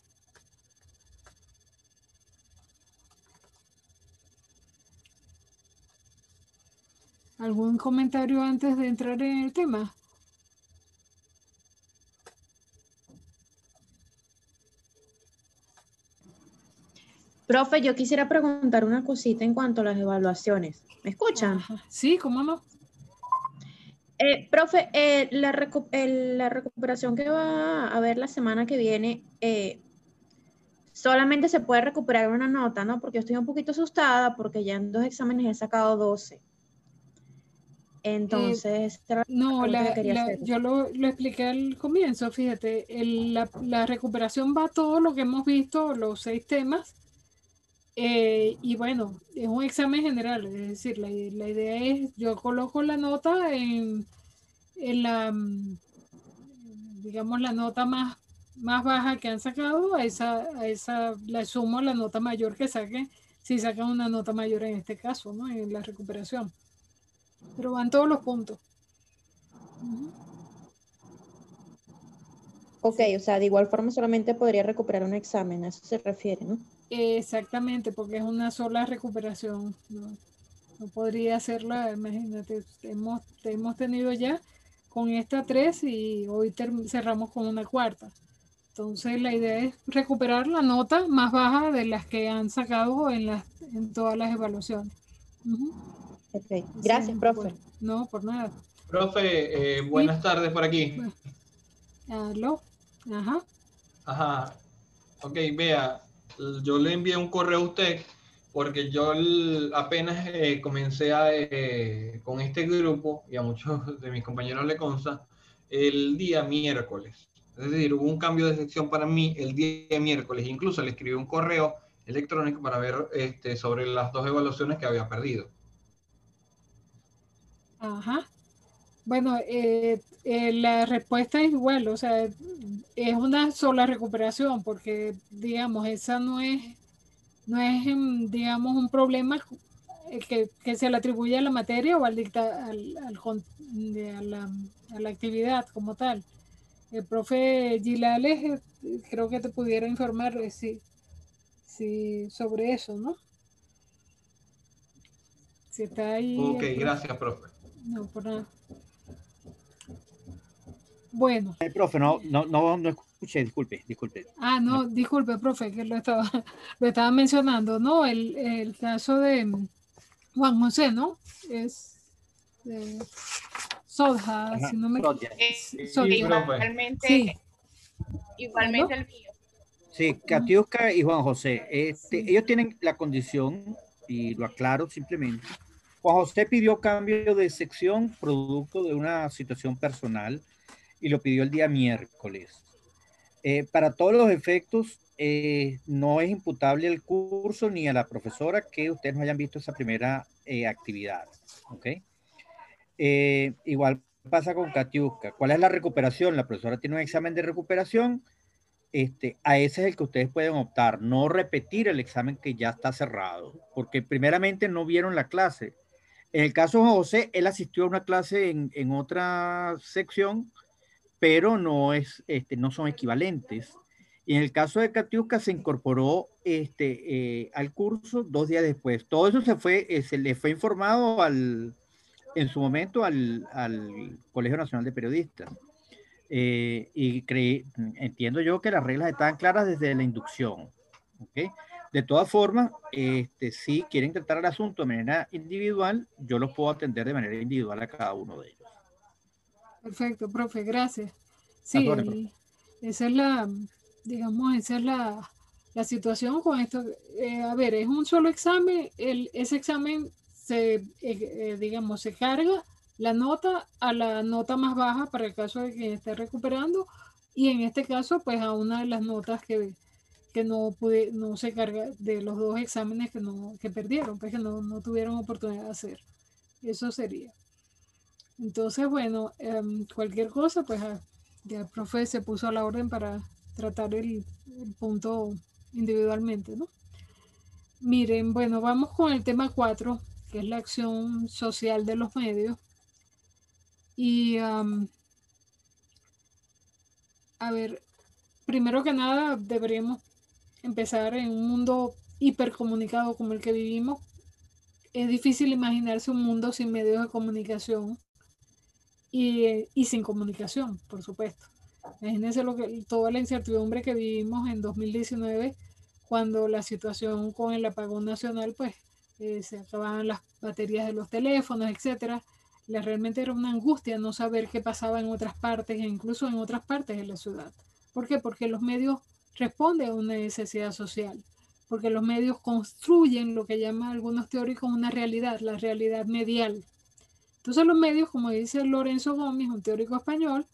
¿Algún comentario antes de entrar en el tema? Profe, yo quisiera preguntar una cosita en cuanto a las evaluaciones. ¿Me escuchan? Sí, cómo no. Eh, profe, eh, la, recuperación que va a haber la semana que viene, eh, solamente se puede recuperar una nota, ¿no? Porque yo estoy un poquito asustada porque ya en dos exámenes he sacado 12. Entonces, no, yo lo, expliqué al comienzo, fíjate, la, recuperación va a todo lo que hemos visto, los seis temas, y bueno, es un examen general, es decir, la, idea es, yo coloco la nota en, la, digamos, la nota más, más baja que han sacado, a esa, a esa le sumo la nota mayor que saquen, si sacan una nota mayor en este caso, ¿no? En la recuperación. Pero van todos los puntos. Ok, o sea, de igual forma solamente podría recuperar un examen, a eso se refiere, ¿no? Exactamente, porque es una sola recuperación. No, podría hacerla, imagínate, hemos, hemos tenido ya con esta tres y hoy cerramos con una cuarta. Entonces la idea es recuperar la nota más baja de las que han sacado en, las, en todas las evaluaciones. Gracias, profe. no, por nada. Profe, eh, buenas tardes por aquí. Aló. Ajá. Ajá. Ok, vea, yo le envié un correo a usted porque yo apenas eh, comencé a, eh, con este grupo y a muchos de mis compañeros le consta el día miércoles. Es decir, hubo un cambio de sección para mí el día miércoles. Incluso le escribí un correo electrónico para ver este, sobre las dos evaluaciones que había perdido. Ajá. Bueno, eh, la respuesta es igual, o sea, es una sola recuperación, porque, digamos, esa no es, no es, em, digamos, un problema que, que se le atribuye a la materia o al dicta, al, a, la, a, la, actividad como tal. El profe Gilales eh, creo que te pudiera informar eh, si, si, sobre eso, ¿no? Si está ahí. Ok, gracias, profe. No, por nada. Bueno. El profe, no, no, no, no escuché, disculpe, disculpe. Ah, no, disculpe, profe, que lo estaba, (laughs) lo estaba mencionando, ¿no? El, el caso de Juan José, ¿no? Es de Sodja, si no me equivoco. igualmente, sí. igualmente el mío. Sí, Katiuska y Juan José. Este, Ellos tienen la condición, y lo aclaro simplemente, Juan José pidió cambio de sección producto de una situación personal y lo pidió el día miércoles. Eh, para todos los efectos, eh, no es imputable al curso ni a la profesora que ustedes no hayan visto esa primera eh, actividad. ¿ok? igual pasa con Katiuska. ¿Cuál es la recuperación? La profesora tiene un examen de recuperación. Este, a ese es el que ustedes pueden optar, no repetir el examen que ya está cerrado, porque primeramente no vieron la clase. En el caso de José, él asistió a una clase en, en otra sección pero no, es, este, no son equivalentes. Y en el caso de Katiuska se incorporó este, eh, al curso dos días después. Todo eso se, fue, eh, le fue informado en su momento al, Colegio Nacional de Periodistas. Eh, y entiendo yo que las reglas están claras desde la inducción. ¿okay? De todas formas, este, si quieren tratar el asunto de manera individual, yo los puedo atender de manera individual a cada uno de ellos. Perfecto, profe, gracias. Sí, esa es la, digamos, esa es la, situación con esto. Eh, a ver, es un solo examen, el, ese examen se, eh, eh, digamos, se carga la nota a la nota más baja para el caso de que esté recuperando y en este caso, pues a una de las notas que, que no pude, no se carga de los dos exámenes que no, que perdieron, pues que no, no tuvieron oportunidad de hacer. Eso sería. Entonces, bueno, em, cualquier cosa, pues ah, ya el profe se puso a la orden para tratar el, punto individualmente, ¿no? Miren, bueno, vamos con el tema 4, que es la acción social de los medios. Y, a ver, primero que nada, deberíamos empezar en un mundo hipercomunicado como el que vivimos. Es difícil imaginarse un mundo sin medios de comunicación y, sin comunicación, por supuesto. Imagínense lo que, toda la incertidumbre que vivimos en 2019 cuando la situación con el apagón nacional, pues eh, se acababan las baterías de los teléfonos, etcétera. La, realmente era una angustia no saber qué pasaba en otras partes e incluso en otras partes de la ciudad. ¿Por qué? Porque los medios responden a una necesidad social, porque los medios construyen lo que llaman algunos teóricos una realidad, la realidad medial. Entonces los medios, como dice Lorenzo Gómez, un teórico español,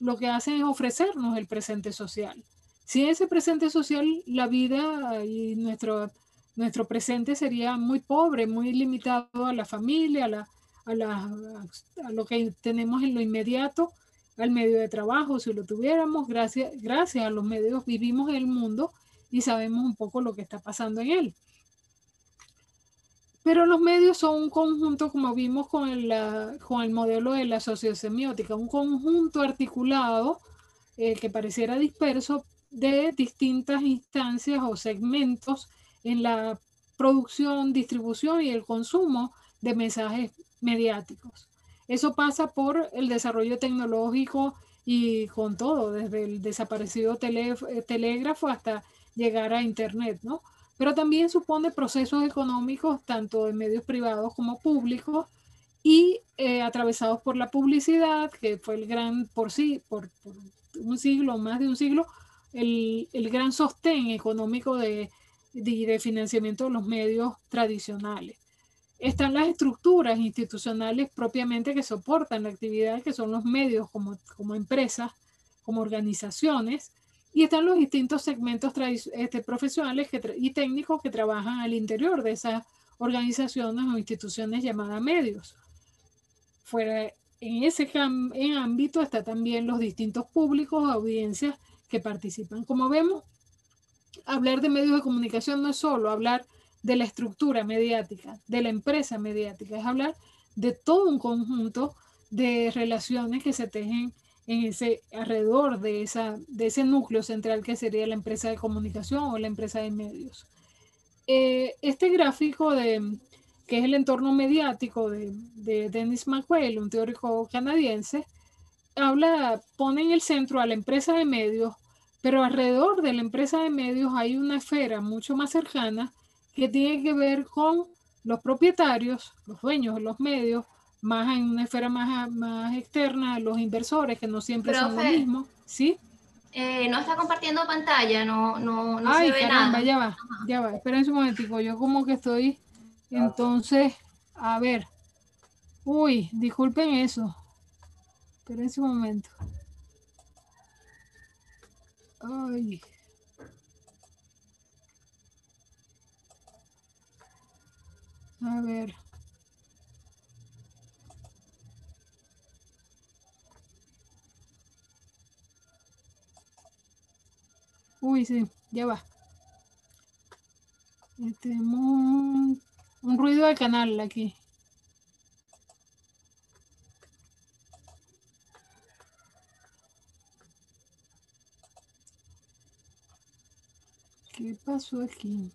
lo que hacen es ofrecernos el presente social. Si ese presente social, la vida y nuestro, nuestro presente sería muy pobre, muy limitado a la familia, a, la, a lo que tenemos en lo inmediato, al medio de trabajo, si lo tuviéramos, gracias, gracias a los medios vivimos en el mundo y sabemos un poco lo que está pasando en él. Pero los medios son un conjunto, como vimos con el, con el modelo de la sociosemiótica, un conjunto articulado eh, que pareciera disperso de distintas instancias o segmentos en la producción, distribución y el consumo de mensajes mediáticos. Eso pasa por el desarrollo tecnológico y con todo, desde el desaparecido telégrafo hasta llegar a Internet, ¿no? Pero también supone procesos económicos tanto de medios privados como públicos y eh, atravesados por la publicidad, que fue el gran, por sí, por, un siglo, más de un siglo, el, gran sostén económico de, de, financiamiento de los medios tradicionales. Están las estructuras institucionales propiamente que soportan la actividad, que son los medios como, como empresas, como organizaciones, y están los distintos segmentos este, profesionales y técnicos que trabajan al interior de esas organizaciones o instituciones llamadas medios. Fuera, en ese en ámbito está también los distintos públicos, audiencias que participan. Como vemos, hablar de medios de comunicación no es solo hablar de la estructura mediática, de la empresa mediática, es hablar de todo un conjunto de relaciones que se tejen en ese, alrededor de, esa, de ese núcleo central que sería la empresa de comunicación o la empresa de medios. Eh, este gráfico de, que es el entorno mediático de, de Dennis McQuail, un teórico canadiense, habla, pone en el centro a la empresa de medios, pero alrededor de la empresa de medios hay una esfera mucho más cercana que tiene que ver con los propietarios, los dueños de los medios, más en una esfera más, más externa, los inversores, que no siempre son lo mismo, ¿sí? Eh, no está compartiendo pantalla, no, no, no Ay, se ve caramba, ya va, ya va, esperen un momentico, yo como que estoy, entonces, a ver, uy, disculpen eso, esperen un momento. Ay. A ver. Uy, sí, ya va. Tenemos un, un ruido de canal aquí. ¿Qué pasó aquí?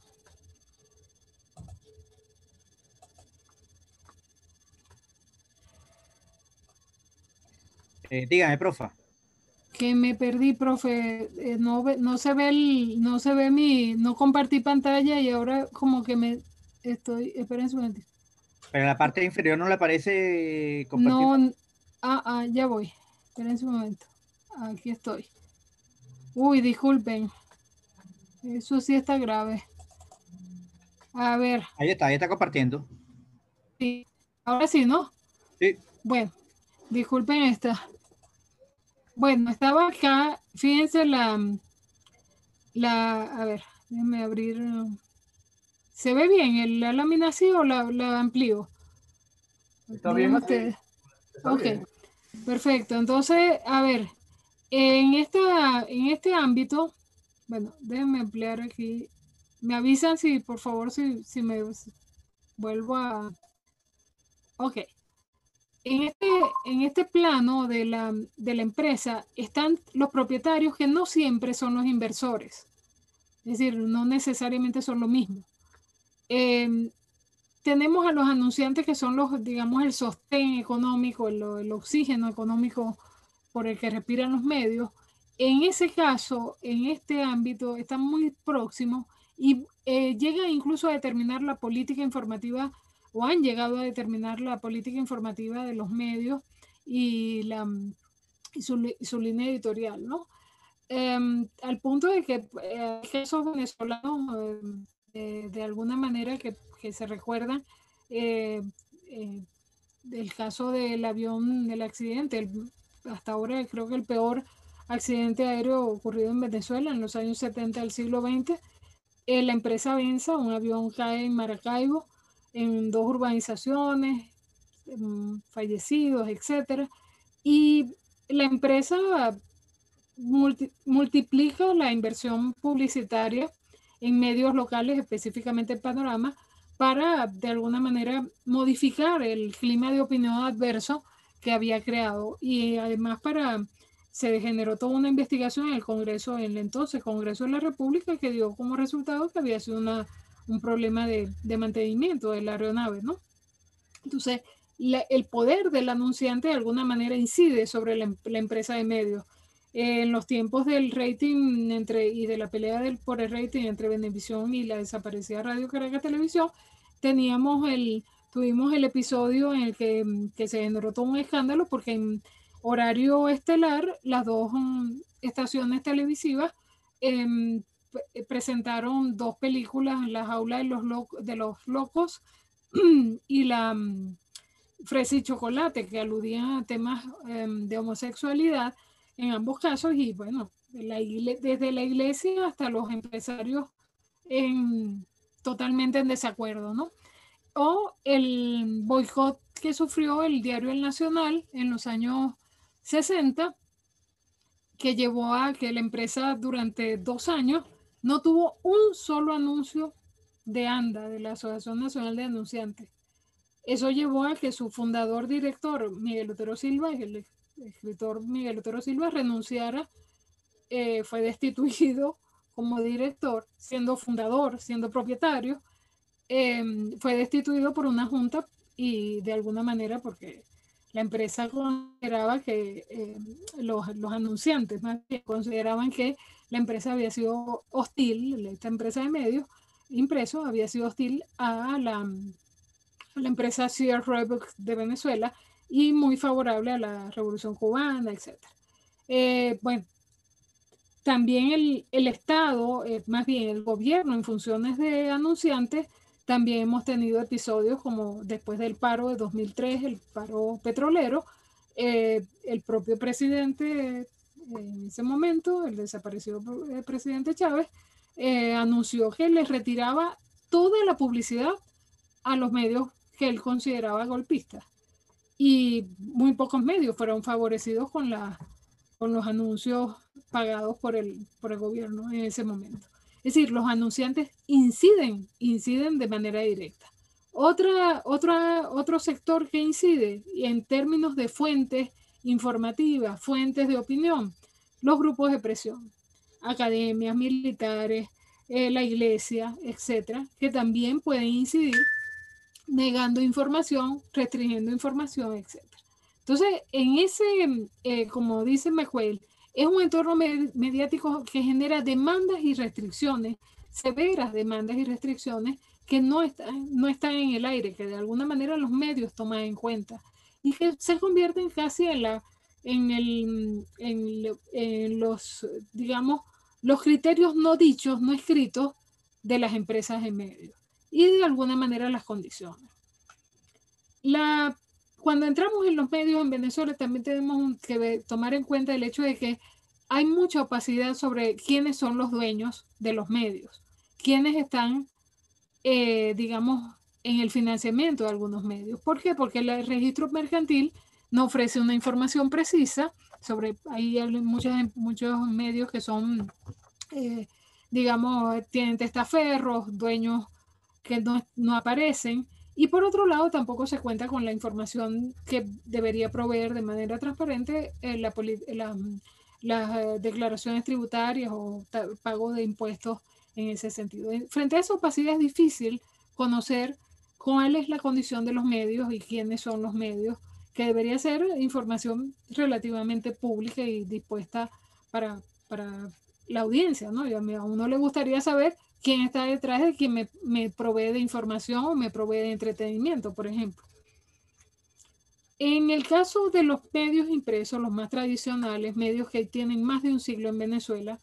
Eh, dígame, profa. Que me perdí, profe. Eh, no, no se ve el, no se ve mi, no compartí pantalla y ahora como que me estoy, esperen un momento. Pero en la parte inferior no le aparece compartir. No, ah, ah, ya voy. Esperen un momento. Aquí estoy. Uy, disculpen. Eso sí está grave. A ver. Ahí está, ahí está compartiendo. Sí, ahora sí, ¿no? Sí. Bueno, disculpen esta. Bueno, estaba acá, fíjense la, la, a ver, déjenme abrir. ¿Se ve bien la lámina así o la, la amplío? Está bien. Ustedes. ok, perfecto. Entonces, a ver, en, esta, en este ámbito, bueno, déjenme ampliar aquí. Me avisan si, por favor, si, si me vuelvo a... Ok. En este, en este plano de la, empresa están los propietarios que no siempre son los inversores. Es decir, no necesariamente son lo mismo. Em, tenemos a los anunciantes que son los, digamos, el sostén económico, el, el, oxígeno económico por el que respiran los medios, en ese caso, en este ámbito, están muy próximos y eh, llega incluso a determinar la política informativa o han llegado a determinar la política informativa de los medios y, la, su, línea editorial, ¿no? Em, al punto de que eh, esos venezolanos, eh, de alguna manera, que, que se recuerdan del caso del avión, del accidente, hasta ahora creo que el peor accidente aéreo ocurrido en Venezuela en los años 70 del siglo XX. Eh, la empresa Benza, un avión cae en Maracaibo, en dos urbanizaciones, em, fallecidos, etc. Y la empresa multiplica la inversión publicitaria en medios locales, específicamente en Panorama, para de alguna manera modificar el clima de opinión adverso que había creado y además para se generó toda una investigación en el Congreso, en el entonces Congreso de la República, que dio como resultado que había sido una, un problema de, mantenimiento de la aeronave, ¿no? Entonces, el poder del anunciante de alguna manera incide sobre la, la empresa de medios. en los tiempos del rating entre, y de la pelea del, por el rating entre Venevisión y la desaparecida Radio Caracas Televisión, teníamos el, tuvimos el episodio en el que, que se generó todo un escándalo porque en, horario estelar, las dos mm, estaciones televisivas em, presentaron dos películas, La jaula de los, de los locos (clears throat) y la um, Fresa y Chocolate, que aludían a temas em, de homosexualidad en ambos casos y bueno, desde la iglesia hasta los empresarios en, totalmente en desacuerdo, ¿no? O el boicot que sufrió el diario El Nacional en los años 60, que llevó a que la empresa durante dos años no tuvo un solo anuncio de ANDA, de la Asociación Nacional de Anunciantes. Eso llevó a que su fundador director, Miguel Otero Silva, el escritor Miguel Otero Silva, renunciara, eh, fue destituido (laughs) como director, siendo fundador, siendo propietario, em, fue destituido por una junta y de alguna manera porque la empresa consideraba que eh, los, anunciantes más consideraban que la empresa había sido hostil, esta empresa de medios impresos había sido hostil a la, la empresa Roebuck de Venezuela y muy favorable a la revolución cubana, etc. Eh, bueno, también el, el Estado, eh, más bien el gobierno en funciones de anunciantes, también hemos tenido episodios como después del paro de 2003, el paro petrolero, eh, el propio presidente en ese momento, el desaparecido presidente Chávez, eh, anunció que les retiraba toda la publicidad a los medios que él consideraba golpistas. Y muy pocos medios fueron favorecidos con, la, con los anuncios pagados por el, por el gobierno en ese momento. Es decir, los anunciantes inciden, inciden de manera directa. Otra, otra, otro sector que incide en términos de fuentes informativas, fuentes de opinión, los grupos de presión, academias, militares, eh, la iglesia, etcétera, que también pueden incidir negando información, restringiendo información, etcétera. Entonces, en ese, eh, como dice McQuail, es un entorno mediático que genera demandas y restricciones, severas demandas y restricciones que no, están, no están en el aire, que de alguna manera los medios toman en cuenta y que se convierten casi en, en, los, digamos, los criterios no dichos, no escritos de las empresas de medios y de alguna manera las condiciones. Cuando entramos en los medios en Venezuela también tenemos que tomar en cuenta el hecho de que hay mucha opacidad sobre quiénes son los dueños de los medios, quiénes están, eh, digamos, en el financiamiento de algunos medios. ¿Por qué? Porque el registro mercantil no ofrece una información precisa sobre, hay muchos, muchos medios que son, eh, digamos, tienen testaferros, dueños que no, no aparecen. Y por otro lado, tampoco se cuenta con la información que debería proveer de manera transparente eh, la, las eh, declaraciones tributarias o pago de impuestos en ese sentido. Frente a esa opacidad es difícil conocer cuál es la condición de los medios y quiénes son los medios, que debería ser información relativamente pública y dispuesta para, para la audiencia, ¿no? Y a, uno le gustaría saber quién está detrás de quien me, me provee de información o me provee de entretenimiento, por ejemplo. En el caso de los medios impresos, los más tradicionales, medios que tienen más de un siglo en Venezuela,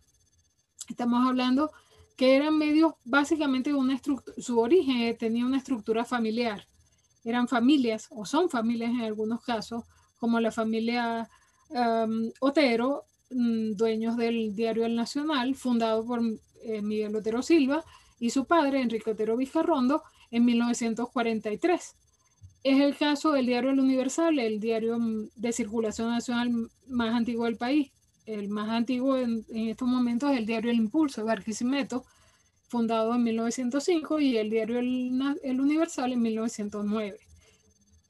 estamos hablando que eran medios básicamente una estructura, su origen tenía una estructura familiar. Eran familias, o son familias en algunos casos, como la familia Otero, mm, dueños del diario El Nacional, fundado por eh, Miguel Otero Silva y su padre, Enrique Otero Vizcarrondo, en 1943. Es el caso del diario El Universal, el diario mm, de circulación nacional más antiguo del país, el más antiguo en, estos momentos es el diario El Impulso de Barquisimeto, fundado en 1905, y el diario El, Universal en 1909.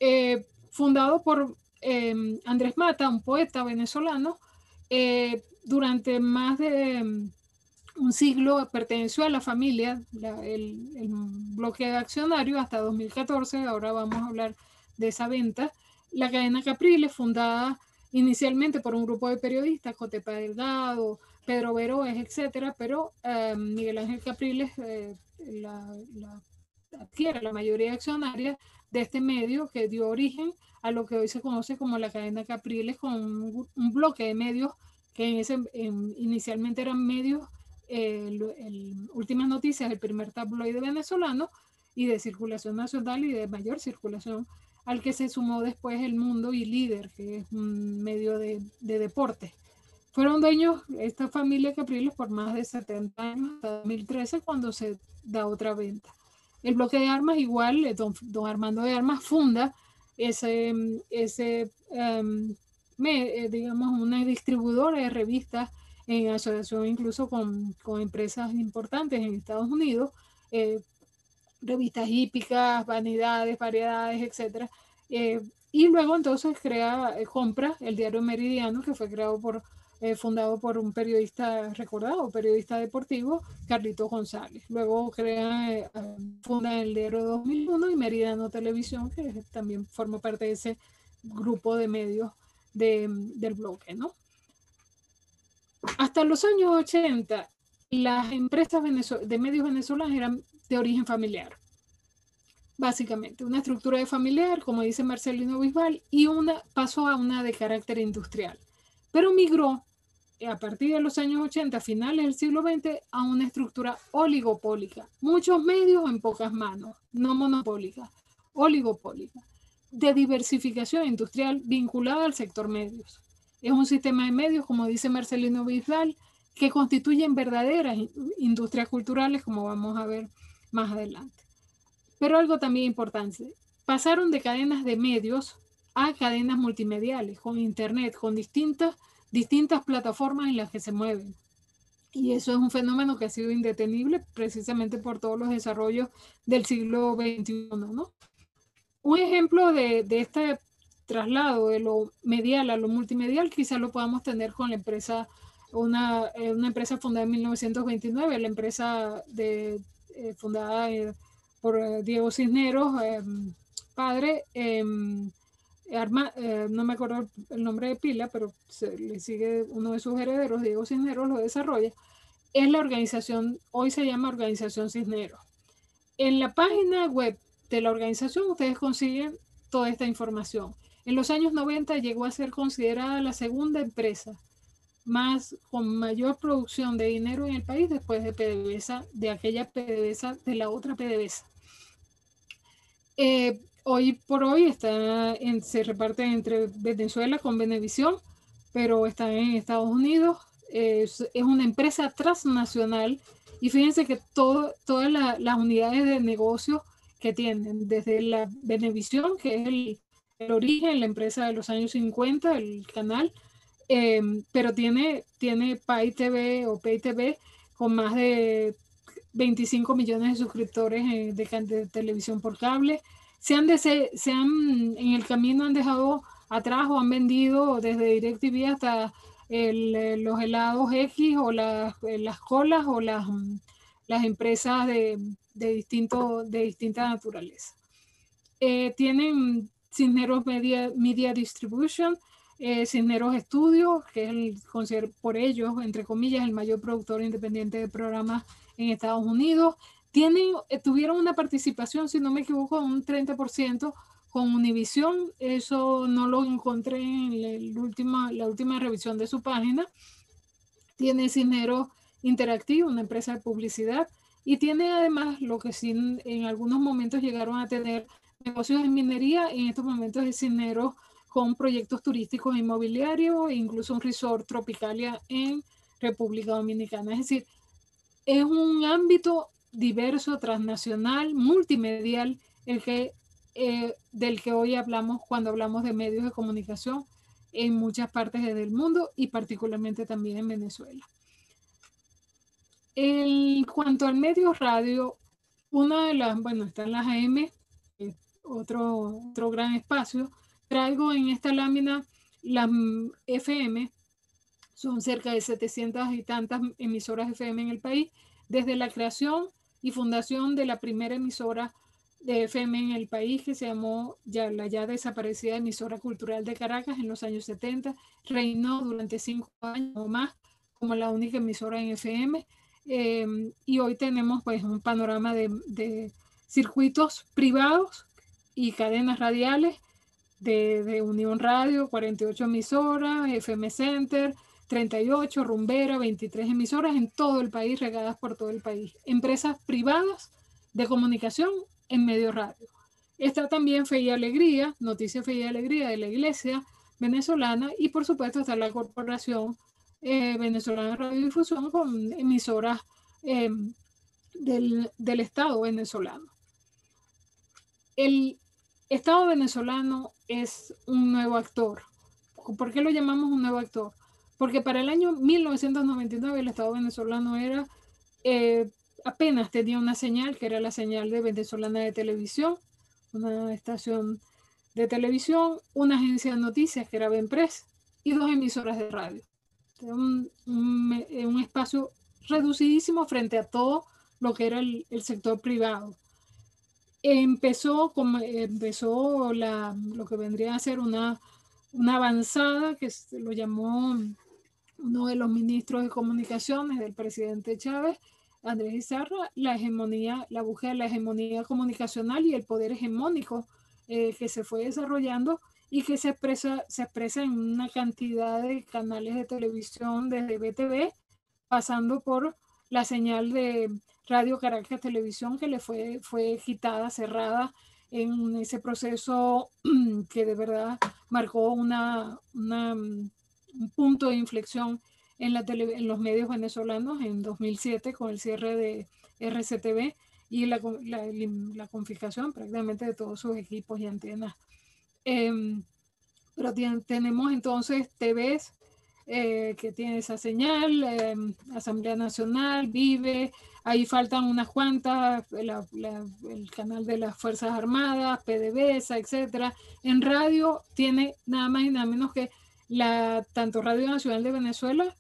Eh, fundado por em, Andrés Mata, un poeta venezolano, eh, durante más de em, un siglo perteneció a la familia, el, el, bloque de accionarios hasta 2014, ahora vamos a hablar de esa venta. La cadena Capriles, fundada inicialmente por un grupo de periodistas, Jotepa Delgado, Pedro Veroes, etcétera, pero em, Miguel Ángel Capriles eh, la, adquiere la mayoría accionaria de este medio que dio origen a lo que hoy se conoce como la cadena Capriles, con un, bloque de medios que en inicialmente eran medios, eh, últimas noticias, el primer tabloide venezolano y de circulación nacional y de mayor circulación al que se sumó después El Mundo y Líder, que es un medio de, de deporte. Fueron dueños esta familia Capriles por más de 70 años, hasta 2013, cuando se da otra venta. El bloque de armas, igual, eh, don, don Armando de Armas funda ese, ese em, eh, digamos, una distribuidora de revistas en asociación incluso con, con empresas importantes en Estados Unidos, eh, revistas hípicas, vanidades, variedades, etc. Eh, y luego entonces crea, eh, compra el diario Meridiano, que fue creado por, eh, fundado por un periodista recordado, periodista deportivo, Carlito González. Luego crea, funda el diario 2001 y Meridiano Televisión, que también forma parte de ese grupo de medios de, del bloque, ¿no? Hasta los años 80, las empresas de medios venezolanos eran de origen familiar. Básicamente, una estructura de familiar, como dice Marcelino Bisbal, y una pasó a una de carácter industrial. Pero migró eh, a partir de los años 80, finales del siglo XX, a una estructura oligopólica. Muchos medios en pocas manos, no monopólica, oligopólica, de diversificación industrial vinculada al sector medios. Es un sistema de medios, como dice Marcelino Bisbal, que constituyen verdaderas industrias culturales, como vamos a ver más adelante. Pero algo también importante, pasaron de cadenas de medios a cadenas multimediales, con Internet, con distintas, distintas plataformas en las que se mueven. Y eso es un fenómeno que ha sido indetenible precisamente por todos los desarrollos del siglo XXI. ¿no? Un ejemplo de, de este traslado de lo medial a lo multimedial quizá lo podamos tener con la empresa, una, eh, una empresa fundada en 1929, la empresa de, eh, fundada eh, por Diego Cisneros, padre, em, no me acuerdo el nombre de pila, pero le sigue uno de sus herederos, Diego Cisneros, lo desarrolla, es la organización, hoy se llama Organización Cisneros. En la página web de la organización ustedes consiguen toda esta información. En los años 90 llegó a ser considerada la segunda empresa más con mayor producción de dinero en el país después de PDVSA, de aquella PDVSA, de la otra PDVSA. Eh, hoy por hoy está se reparte entre Venezuela con Venevisión, pero está en Estados Unidos. Es, una empresa transnacional y fíjense que todo, todas las unidades de negocio que tienen, desde la Venevisión, que es el, el origen, la empresa de los años 50, el canal, eh, pero tiene, tiene Pay TV o Pay TV con más de 25 millones de suscriptores eh, de, televisión por cable. Se han, se, han, en el camino han dejado atrás o han vendido desde DirecTV hasta eh, los helados X o las, las colas o las, las empresas de, de, distinto, de distinta naturaleza. tienen Cisneros Media, Media Distribution, eh, Cisneros Studios, que es el, por ellos, entre comillas, el mayor productor independiente de programas en Estados Unidos. Tienen, eh, tuvieron una participación, si no me equivoco, un 30% con Univision. Eso no lo encontré en la última, la última revisión de su página. Tiene Cisneros Interactivo, una empresa de publicidad. Y tiene además lo que sí en algunos momentos llegaron a tener negocios en minería, en estos momentos es Cisneros con proyectos turísticos inmobiliarios e incluso un resort tropicalia en República Dominicana. Es decir, es un ámbito diverso, transnacional, multimedial, el que, eh, del que hoy hablamos cuando hablamos de medios de comunicación en muchas partes del mundo y particularmente también en Venezuela. En cuanto al medio radio, una de las, bueno, están las AM, otro, otro gran espacio. Traigo en esta lámina las FM, son cerca de 700 y tantas emisoras FM en el país, desde la creación y fundación de la primera emisora de FM en el país, que se llamó ya la ya desaparecida emisora cultural de Caracas en los años 70, reinó durante cinco años o más como la única emisora en FM. Em, y hoy tenemos pues un panorama de, de circuitos privados y cadenas radiales de, Unión Radio, 48 emisoras, FM Center, 38, Rumbera, 23 emisoras en todo el país, regadas por todo el país. Empresas privadas de comunicación en medio radio. Está también Fe y Alegría, Noticias Fe y Alegría de la Iglesia venezolana y por supuesto está la Corporación eh, Venezolana de Radiodifusión con emisoras eh, del, del Estado venezolano. El, Estado venezolano es un nuevo actor. ¿Por qué lo llamamos un nuevo actor? Porque para el año 1999 el Estado venezolano era eh, apenas tenía una señal, que era la señal de venezolana de televisión, una estación de televisión, una agencia de noticias que era Benpress y dos emisoras de radio. Un, un, espacio reducidísimo frente a todo lo que era el sector privado empezó, como, empezó la, lo que vendría a ser una, una avanzada que lo llamó uno de los ministros de comunicaciones del presidente Chávez, Andrés Izarra, la hegemonía, la búsqueda de la hegemonía comunicacional y el poder hegemónico eh, que se fue desarrollando y que se expresa, se expresa en una cantidad de canales de televisión desde BTV, pasando por la señal de Radio Caracas Televisión que le fue, fue quitada, cerrada en ese proceso (clears throat) que de verdad marcó una, una, un punto de inflexión en, la en los medios venezolanos en 2007 con el cierre de RCTV y la, la, la confiscación prácticamente de todos sus equipos y antenas. Em, pero tenemos entonces TVs eh, que tiene esa señal, em, Asamblea Nacional, Vive, ahí faltan unas cuantas, el canal de las Fuerzas Armadas, PDVSA, etcétera. En radio tiene nada más y nada menos que la, tanto Radio Nacional de Venezuela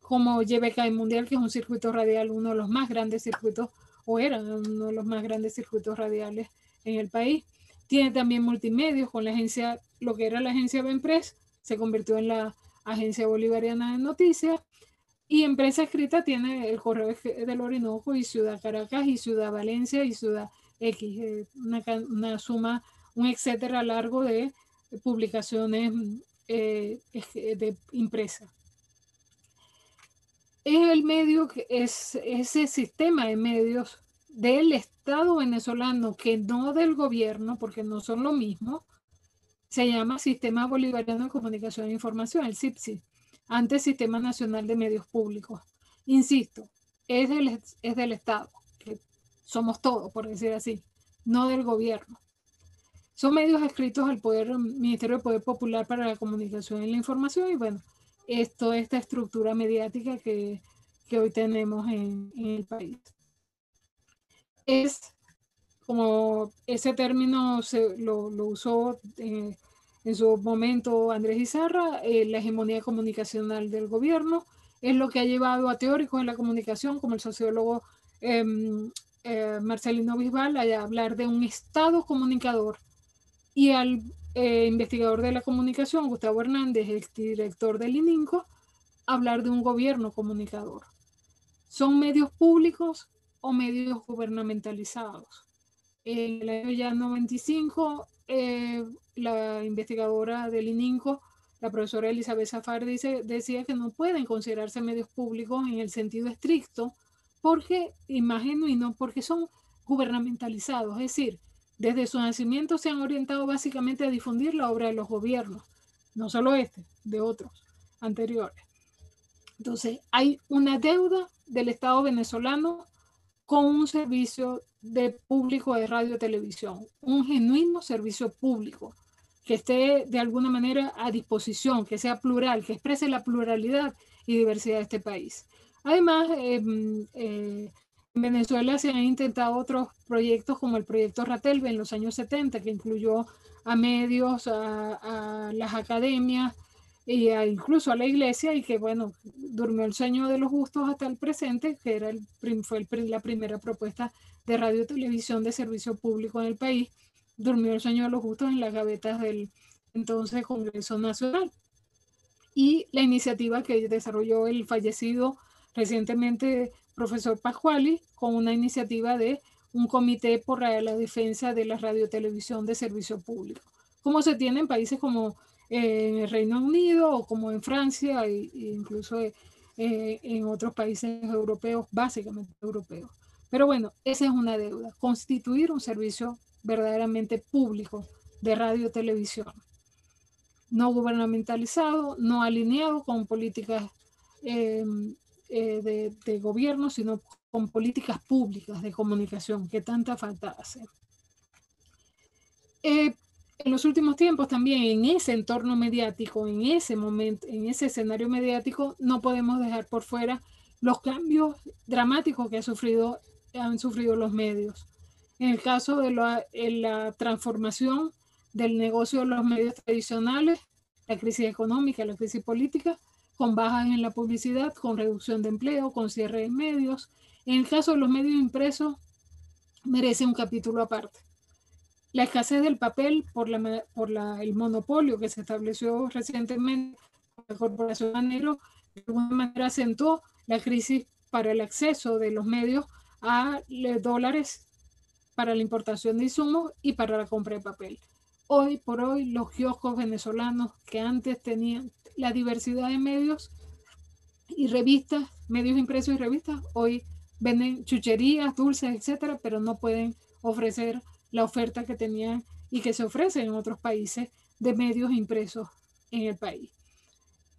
como YBK Mundial, que es un circuito radial, uno de los más grandes circuitos, o era uno de los más grandes circuitos radiales en el país. Tiene también multimedios con la agencia, lo que era la agencia Benpress, se convirtió en la Agencia Bolivariana de Noticias. Y empresa escrita tiene el Correo del Orinoco y Ciudad Caracas y Ciudad Valencia y Ciudad X, eh, una, suma, un etcétera largo de publicaciones eh, de impresa. Es el medio, es ese sistema de medios del Estado venezolano, que no del gobierno, porque no son lo mismo, se llama Sistema Bolivariano de Comunicación e Información, el CIPSI, antes Sistema Nacional de Medios Públicos. Insisto, es del, es del Estado, que somos todos, por decir así, no del gobierno. Son medios escritos al poder, Ministerio de Poder Popular para la Comunicación y la Información, y bueno, esto, esta estructura mediática que, que hoy tenemos en, en el país. Es como ese término se, lo, lo usó eh, en su momento Andrés Izarra, eh, la hegemonía comunicacional del gobierno, es lo que ha llevado a teóricos en la comunicación, como el sociólogo em, eh, Marcelino Bisbal, a hablar de un Estado comunicador y al investigador de la comunicación, Gustavo Hernández, el director del ININCO, hablar de un gobierno comunicador. Son medios públicos o medios gubernamentalizados. En el año ya 95, eh, la investigadora del ININCO, la profesora Elizabeth Zafar, dice, decía que no pueden considerarse medios públicos en el sentido estricto, porque, y no porque son gubernamentalizados, es decir, desde su nacimiento se han orientado básicamente a difundir la obra de los gobiernos, no solo este, de otros anteriores. Entonces, hay una deuda del Estado venezolano con un servicio de público de radio y televisión, un genuino servicio público que esté de alguna manera a disposición, que sea plural, que exprese la pluralidad y diversidad de este país. Además, em, eh, en Venezuela se han intentado otros proyectos como el proyecto Ratelve en los años 70, que incluyó a medios, a, las academias y incluso a la iglesia y que, bueno, durmió el sueño de los justos hasta el presente, que era el, fue la primera propuesta de radio y televisión de servicio público en el país, durmió el sueño de los justos en las gavetas del entonces Congreso Nacional. Y la iniciativa que desarrolló el fallecido recientemente profesor Pascuali con una iniciativa de un comité por la defensa de la radiotelevisión de servicio público, como se tiene en países como eh, en el Reino Unido o como en Francia e, incluso eh, en otros países europeos, básicamente europeos. Pero bueno, esa es una deuda, constituir un servicio verdaderamente público de radio y televisión, no gubernamentalizado, no alineado con políticas em, eh, de, gobierno, sino con políticas públicas de comunicación que tanta falta hace. Eh, en los últimos tiempos también en ese entorno mediático, en ese momento, en ese escenario mediático, no podemos dejar por fuera los cambios dramáticos que ha sufrido han sufrido los medios. En el caso de la, transformación del negocio de los medios tradicionales, la crisis económica, la crisis política, con bajas en la publicidad, con reducción de empleo, con cierre de medios. En el caso de los medios impresos, merece un capítulo aparte. La escasez del papel por, la, por el monopolio que se estableció recientemente por la Corporación Manero, de alguna manera acentuó la crisis para el acceso de los medios a dólares para la importación de insumos y para la compra de papel. Hoy por hoy los kioscos venezolanos que antes tenían la diversidad de medios y revistas, medios impresos y revistas, hoy venden chucherías, dulces, etcétera, pero no pueden ofrecer la oferta que tenían y que se ofrece en otros países de medios impresos en el país.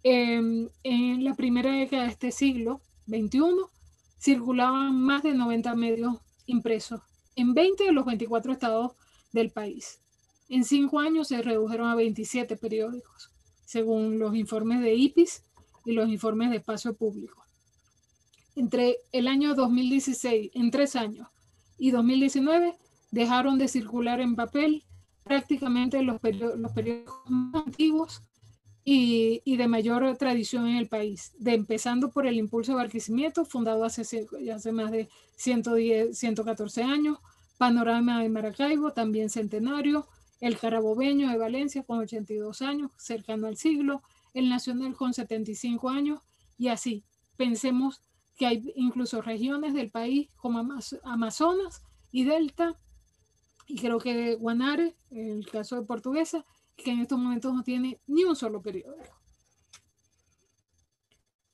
em, en la primera década de este siglo XXI circulaban más de 90 medios impresos en 20 de los 24 estados del país. En cinco años se redujeron a 27 periódicos, según los informes de IPIS y los informes de espacio público. Entre el año 2016, en tres años, y 2019, dejaron de circular en papel prácticamente los, periódicos más antiguos y, de mayor tradición en el país, de empezando por el Impulso de Barquisimeto, fundado hace, hace más de 110, 114 años, Panorama de Maracaibo, también centenario, el Carabobeño de Valencia con 82 años, cercano al siglo, el Nacional con 75 años, y así, pensemos que hay incluso regiones del país como Amazonas y Delta, y creo que Guanare, en el caso de Portuguesa, que en estos momentos no tiene ni un solo periódico.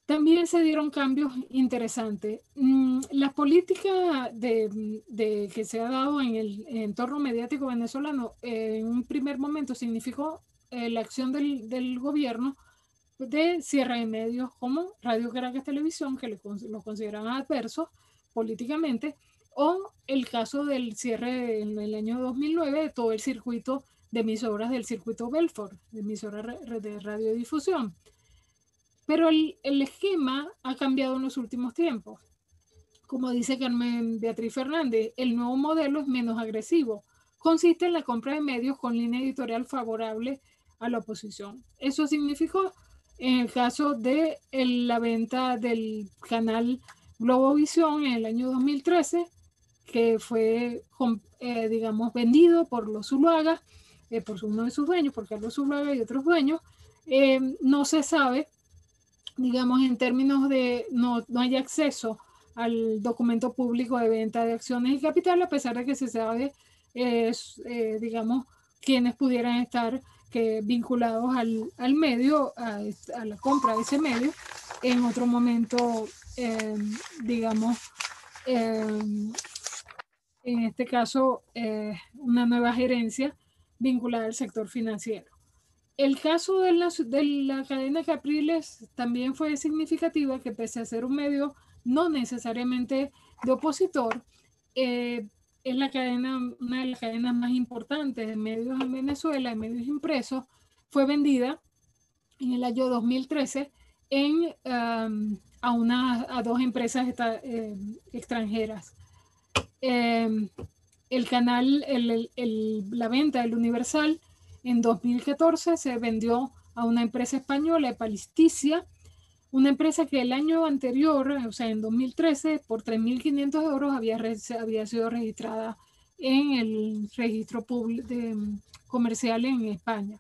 También se dieron cambios interesantes. Mm, la política de, que se ha dado en el entorno mediático venezolano en un primer momento significó eh, la acción del, gobierno de cierre de medios como Radio Caracas Televisión, que lo consideran adversos políticamente, o el caso del cierre en el año 2009 de todo el circuito de emisoras del circuito Belfort, de emisoras de radiodifusión. Pero el, el, esquema ha cambiado en los últimos tiempos. Como dice Carmen Beatriz Fernández, el nuevo modelo es menos agresivo. Consiste en la compra de medios con línea editorial favorable a la oposición. Eso significó, en el caso de la venta del canal Globovisión en el año 2013, que fue, eh, digamos, vendido por los Zuluaga, eh, por uno de sus dueños, por Carlos Zuluaga y otros dueños, eh, no se sabe, digamos, en términos de no, no hay acceso al documento público de venta de acciones y capital, a pesar de que se sabe, digamos, quiénes pudieran estar que, vinculados al, al medio, a, a, la compra de ese medio, en otro momento, digamos, en este caso eh, una nueva gerencia vinculada al sector financiero. El caso de la, de la cadena Capriles también fue significativa que pese a ser un medio no necesariamente de opositor, eh, es la cadena, una de las cadenas más importantes de medios en Venezuela, de medios impresos, fue vendida en el año 2013 en, a, una, a dos empresas eh, extranjeras. Em, el canal, la venta del Universal en 2014 se vendió a una empresa española, Palisticia, una empresa que el año anterior, o sea, en 2013, por 3.500 euros había, había sido registrada en el registro público comercial en España.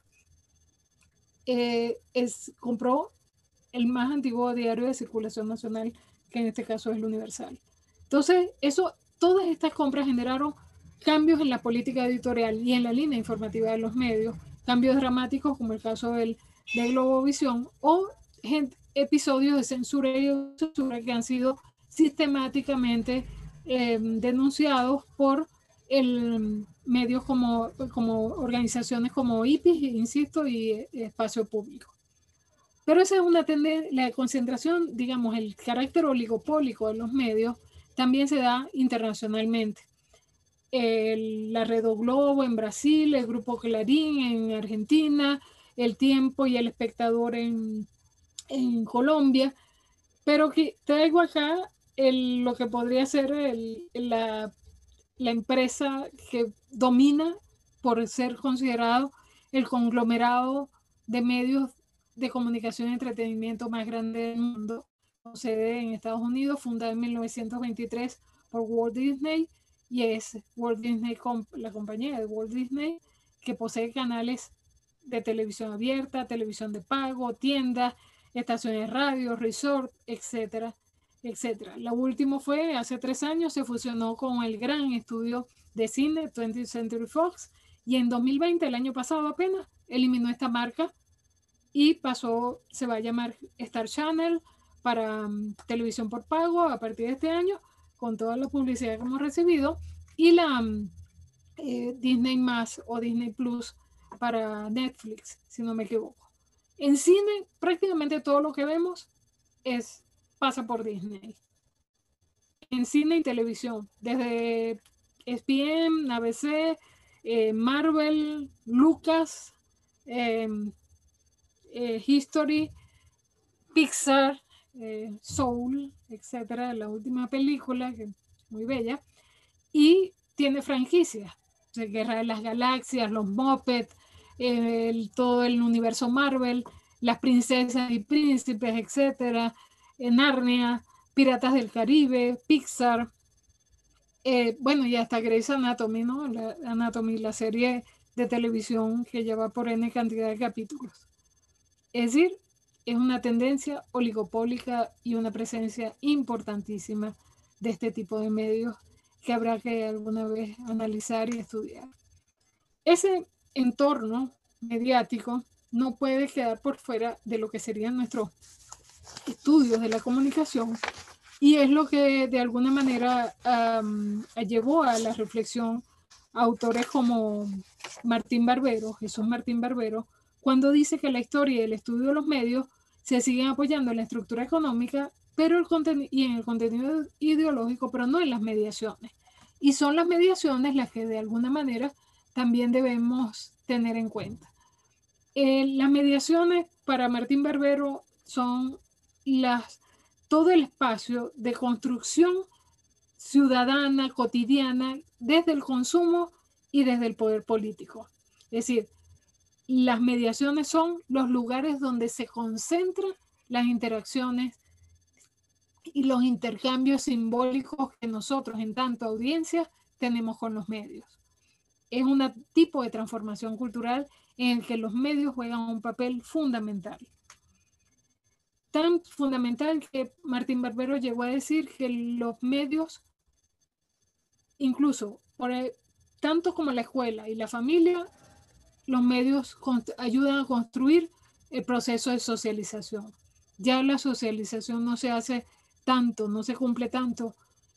Eh, es, compró el más antiguo diario de circulación nacional, que en este caso es el Universal. Entonces, eso Todas estas compras generaron cambios en la política editorial y en la línea informativa de los medios, cambios dramáticos como el caso del, de Globovisión o episodios de censura y censura que han sido sistemáticamente em, denunciados por el, medios como, como organizaciones como IPIS, insisto, y eh, Espacio Público. Pero esa es una tendencia, la concentración, digamos, el carácter oligopólico de los medios también se da internacionalmente. La Red Globo en Brasil, el Grupo Clarín en Argentina, El Tiempo y El Espectador en, Colombia, pero que traigo acá lo que podría ser la, la empresa que domina por ser considerado el conglomerado de medios de comunicación y entretenimiento más grande del mundo, sede en Estados Unidos, fundada en 1923 por Walt Disney y es Walt Disney, la compañía de Walt Disney, que posee canales de televisión abierta, televisión de pago, tiendas, estaciones de radio, resort, etcétera, etcétera. Lo último fue hace tres años, se fusionó con el gran estudio de cine 20th Century Fox y en 2020, el año pasado apenas, eliminó esta marca y pasó, se va a llamar Star Channel, para mm, televisión por pago a partir de este año, con toda la publicidad que hemos recibido, y la eh, Disney más o Disney Plus para Netflix, si no me equivoco. En cine, prácticamente todo lo que vemos es pasa por Disney. En cine y televisión, desde SPM, ABC, eh, Marvel, Lucas, em, eh, History, Pixar, eh, Soul, etcétera, la última película, que muy bella, y tiene franquicias, Guerra de las Galaxias, los Muppets, todo el universo Marvel, las princesas y príncipes, etcétera, en Narnia, Piratas del Caribe, Pixar, eh, bueno, y hasta Grey's Anatomy, ¿no? Anatomy, la serie de televisión que lleva por N cantidad de capítulos. Es decir, es una tendencia oligopólica y una presencia importantísima de este tipo de medios que habrá que alguna vez analizar y estudiar. Ese entorno mediático no puede quedar por fuera de lo que serían nuestros estudios de la comunicación y es lo que de alguna manera llevó a la reflexión a autores como Martín Barbero, Jesús Martín Barbero, cuando dice que la historia y el estudio de los medios se siguen apoyando en la estructura económica pero el y en el contenido ideológico, pero no en las mediaciones. Y son las mediaciones las que de alguna manera también debemos tener en cuenta. Eh, las mediaciones para Martín Barbero son las todo el espacio de construcción ciudadana, cotidiana, desde el consumo y desde el poder político. Es decir, las mediaciones son los lugares donde se concentran las interacciones y los intercambios simbólicos que nosotros en tanto audiencia tenemos con los medios. Es un tipo de transformación cultural en el que los medios juegan un papel fundamental tan fundamental que Martín Barbero llegó a decir que los medios, incluso por tanto como la escuela y la familia, los medios ayudan a construir el proceso de socialización. Ya la socialización no se hace tanto, no se cumple tanto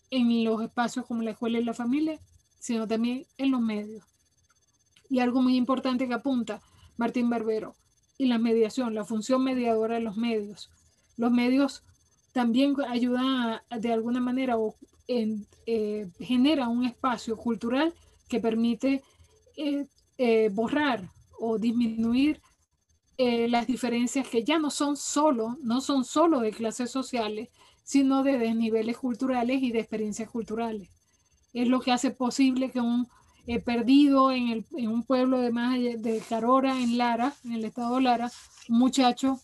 en los espacios como la escuela y la familia, sino también en los medios. Y algo muy importante que apunta Martín Barbero, y la mediación, la función mediadora de los medios. Los medios también ayudan de alguna manera o en, eh, genera un espacio cultural que permite eh, eh, borrar o disminuir las diferencias que ya no son solo, no son solo de clases sociales, sino de desniveles culturales y de experiencias culturales. Es lo que hace posible que un perdido en, el, en, un pueblo de, más de Carora, en Lara, en el estado de Lara, un muchacho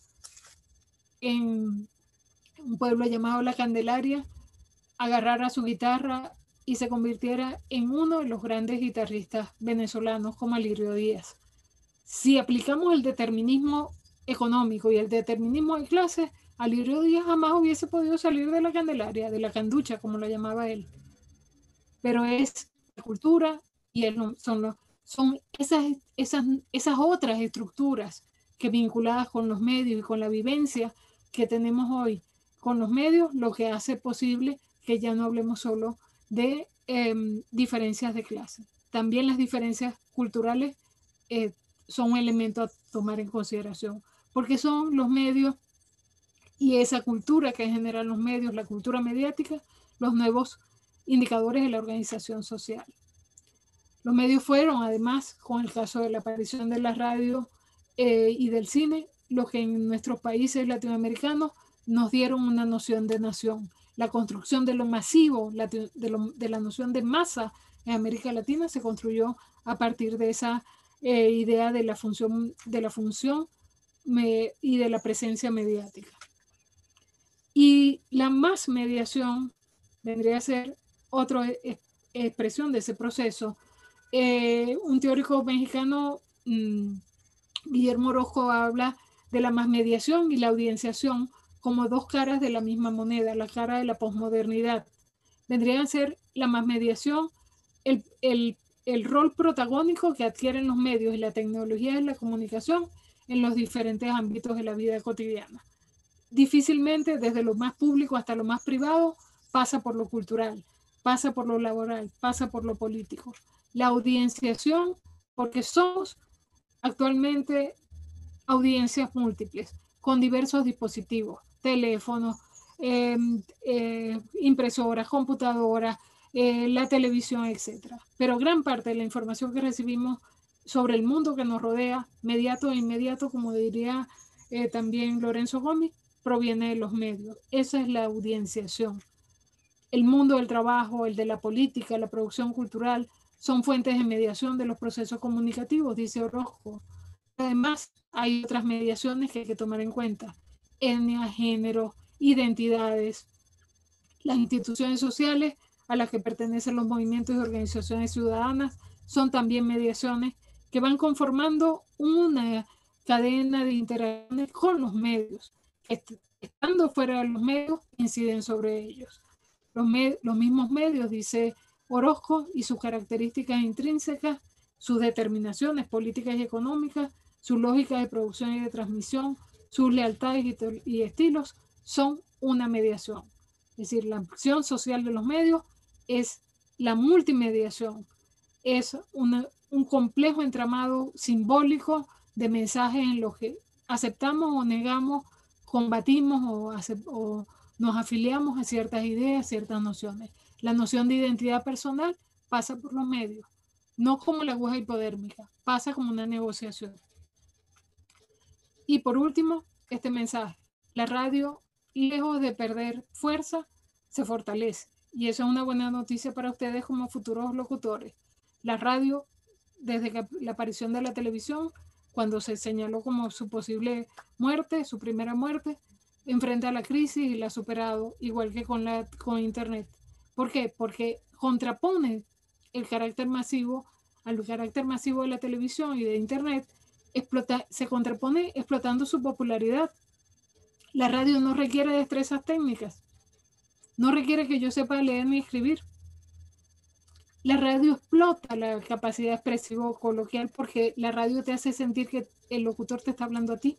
en un pueblo llamado La Candelaria, agarrara su guitarra y se convirtiera en uno de los grandes guitarristas venezolanos como Alirio Díaz. Si aplicamos el determinismo económico y el determinismo de clase, Alirio Díaz jamás hubiese podido salir de la Candelaria, de la canducha, como lo llamaba él. Pero es la cultura y son, son esas, esas, esas otras estructuras que vinculadas con los medios y con la vivencia que tenemos hoy con los medios, lo que hace posible que ya no hablemos solo de em, diferencias de clase. También las diferencias culturales eh, son un elemento a tomar en consideración, porque son los medios y esa cultura que generan los medios, la cultura mediática, los nuevos indicadores de la organización social. Los medios fueron, además, con el caso de la aparición de la radio eh, y del cine, lo que en nuestros países latinoamericanos nos dieron una noción de nación. La construcción de lo masivo, de, la noción de masa en América Latina se construyó a partir de esa eh, idea de la función, de la función y de la presencia mediática. Y la más mediación vendría a ser otra e, expresión de ese proceso. Eh, un teórico mexicano, mm, Guillermo Orozco, habla de la más mediación y la audienciación como dos caras de la misma moneda, la cara de la posmodernidad. Vendrían a ser la más mediación, el, el, el rol protagónico que adquieren los medios y la tecnología de la comunicación en los diferentes ámbitos de la vida cotidiana. Difícilmente, desde lo más público hasta lo más privado, pasa por lo cultural, pasa por lo laboral, pasa por lo político. La audienciación, porque somos actualmente audiencias múltiples con diversos dispositivos, teléfonos, em, eh, impresoras, computadoras, eh, la televisión, etc. Pero gran parte de la información que recibimos sobre el mundo que nos rodea, mediato e inmediato, como diría eh, también Lorenzo Gómez, proviene de los medios. Esa es la audienciación. El mundo del trabajo, el de la política, la producción cultural, son fuentes de mediación de los procesos comunicativos, dice Orozco. Además, hay otras mediaciones que hay que tomar en cuenta. Etnia, género, identidades. Las instituciones sociales a las que pertenecen los movimientos y organizaciones ciudadanas son también mediaciones que van conformando una cadena de interacciones con los medios. Estando fuera de los medios, inciden sobre ellos. Los, los mismos medios, dice Orozco, y sus características intrínsecas, sus determinaciones políticas y económicas, su lógica de producción y de transmisión, sus lealtades y, estilos son una mediación. Es decir, la acción social de los medios es la multimediación, es un complejo entramado simbólico de mensajes en los que aceptamos o negamos, combatimos o, nos afiliamos a ciertas ideas, ciertas nociones. La noción de identidad personal pasa por los medios, no como la aguja hipodérmica, pasa como una negociación. Y por último, este mensaje. La radio, lejos de perder fuerza, se fortalece. Y eso es una buena noticia para ustedes como futuros locutores. La radio, desde la aparición de la televisión, cuando se señaló como su posible muerte, su primera muerte, enfrenta la crisis y la ha superado, igual que con, la, con Internet. ¿Por qué? Porque contrapone el carácter masivo al carácter masivo de la televisión y de Internet explota, se contrapone explotando su popularidad. La radio no requiere destrezas técnicas, no requiere que yo sepa leer ni escribir. La radio explota la capacidad expresiva coloquial porque la radio te hace sentir que el locutor te está hablando a ti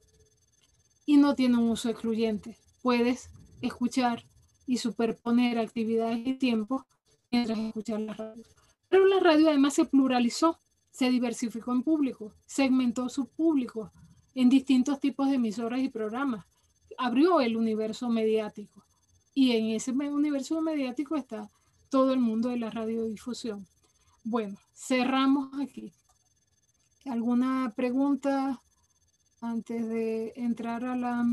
y no tiene un uso excluyente. Puedes escuchar y superponer actividades y tiempos mientras escuchas la radio. Pero la radio además se pluralizó se diversificó en público, segmentó su público en distintos tipos de emisoras y programas, abrió el universo mediático y en ese universo mediático está todo el mundo de la radiodifusión. Bueno, cerramos aquí. ¿Alguna pregunta antes de entrar a la...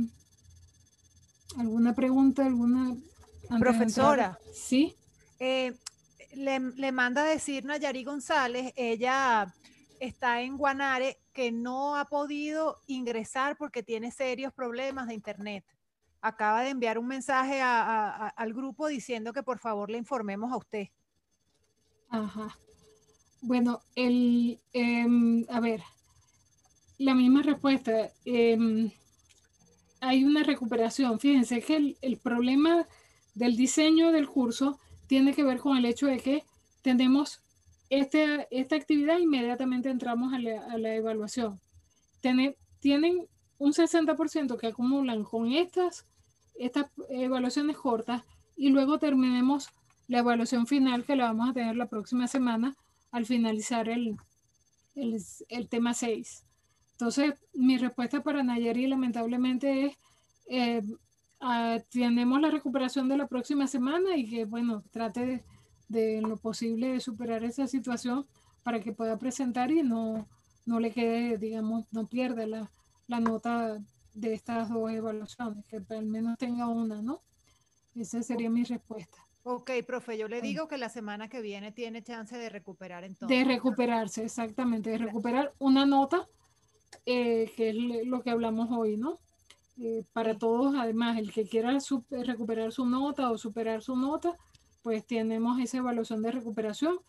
¿Alguna pregunta? ¿Alguna... Profesora. Sí. Eh, le, manda a decir Nayari González, ella está en Guanare, que no ha podido ingresar porque tiene serios problemas de internet. Acaba de enviar un mensaje al grupo diciendo que por favor le informemos a usted. Ajá. Bueno, el, em, a ver, la misma respuesta. Em, hay una recuperación. Fíjense que el, el problema del diseño del curso tiene que ver con el hecho de que tenemos este, esta actividad, inmediatamente entramos a la, evaluación. tienen un 60% que acumulan con estas, estas evaluaciones cortas y luego terminemos la evaluación final que la vamos a tener la próxima semana al finalizar el, el, tema 6. Entonces, mi respuesta para Nayari lamentablemente es, eh, Ah, tenemos la recuperación de la próxima semana y que, bueno, trate de, lo posible de superar esa situación para que pueda presentar y no, no le quede, digamos, no pierda la, la nota de estas dos evaluaciones, que al menos tenga una, ¿no? Esa sería mi respuesta. Ok, profe, yo le digo que la semana que viene tiene chance de recuperar entonces. De recuperarse, exactamente, de recuperar una nota, eh, que es lo que hablamos hoy, ¿no? Eh, para todos, además, el que quiera recuperar su nota o superar su nota, pues tenemos esa evaluación de recuperación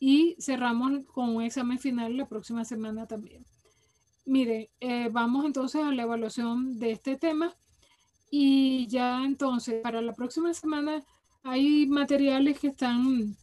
y cerramos con un examen final la próxima semana también. Mire, eh, vamos entonces a la evaluación de este tema y ya entonces para la próxima semana hay materiales que están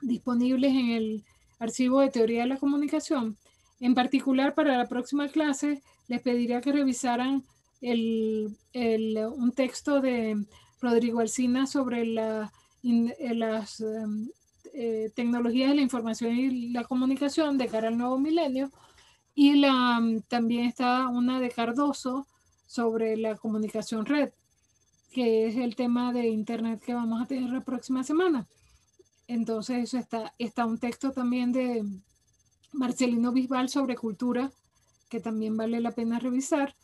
disponibles en el archivo de teoría de la comunicación. En particular para la próxima clase les pediría que revisaran un texto de Rodrigo Alcina sobre eh, las em, eh, tecnologías de la información y la comunicación de cara al nuevo milenio, y la, también está una de Cardoso sobre la comunicación red, que es el tema de Internet que vamos a tener la próxima semana. Entonces, eso está, está un texto también de Marcelino Bisbal sobre cultura, que también vale la pena revisar,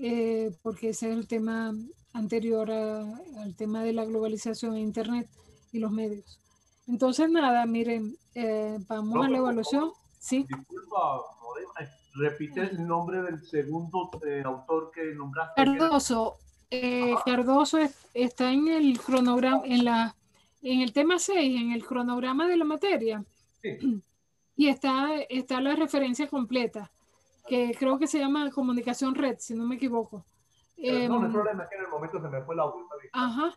eh, porque ese es el tema anterior al tema de la globalización de Internet y los medios. Entonces, nada, miren, eh, vamos a la evaluación. Sí. Disculpa, repite el nombre del segundo eh, autor que nombraste. Cardoso. Eh, Cardoso está en el cronograma, en la, en el tema 6, en el cronograma de la materia. Sí. (clears throat) Y está, está la referencia completa, que creo que se llama comunicación red, si no me equivoco. no, el em, problema que en el momento se me fue el audio. Ajá.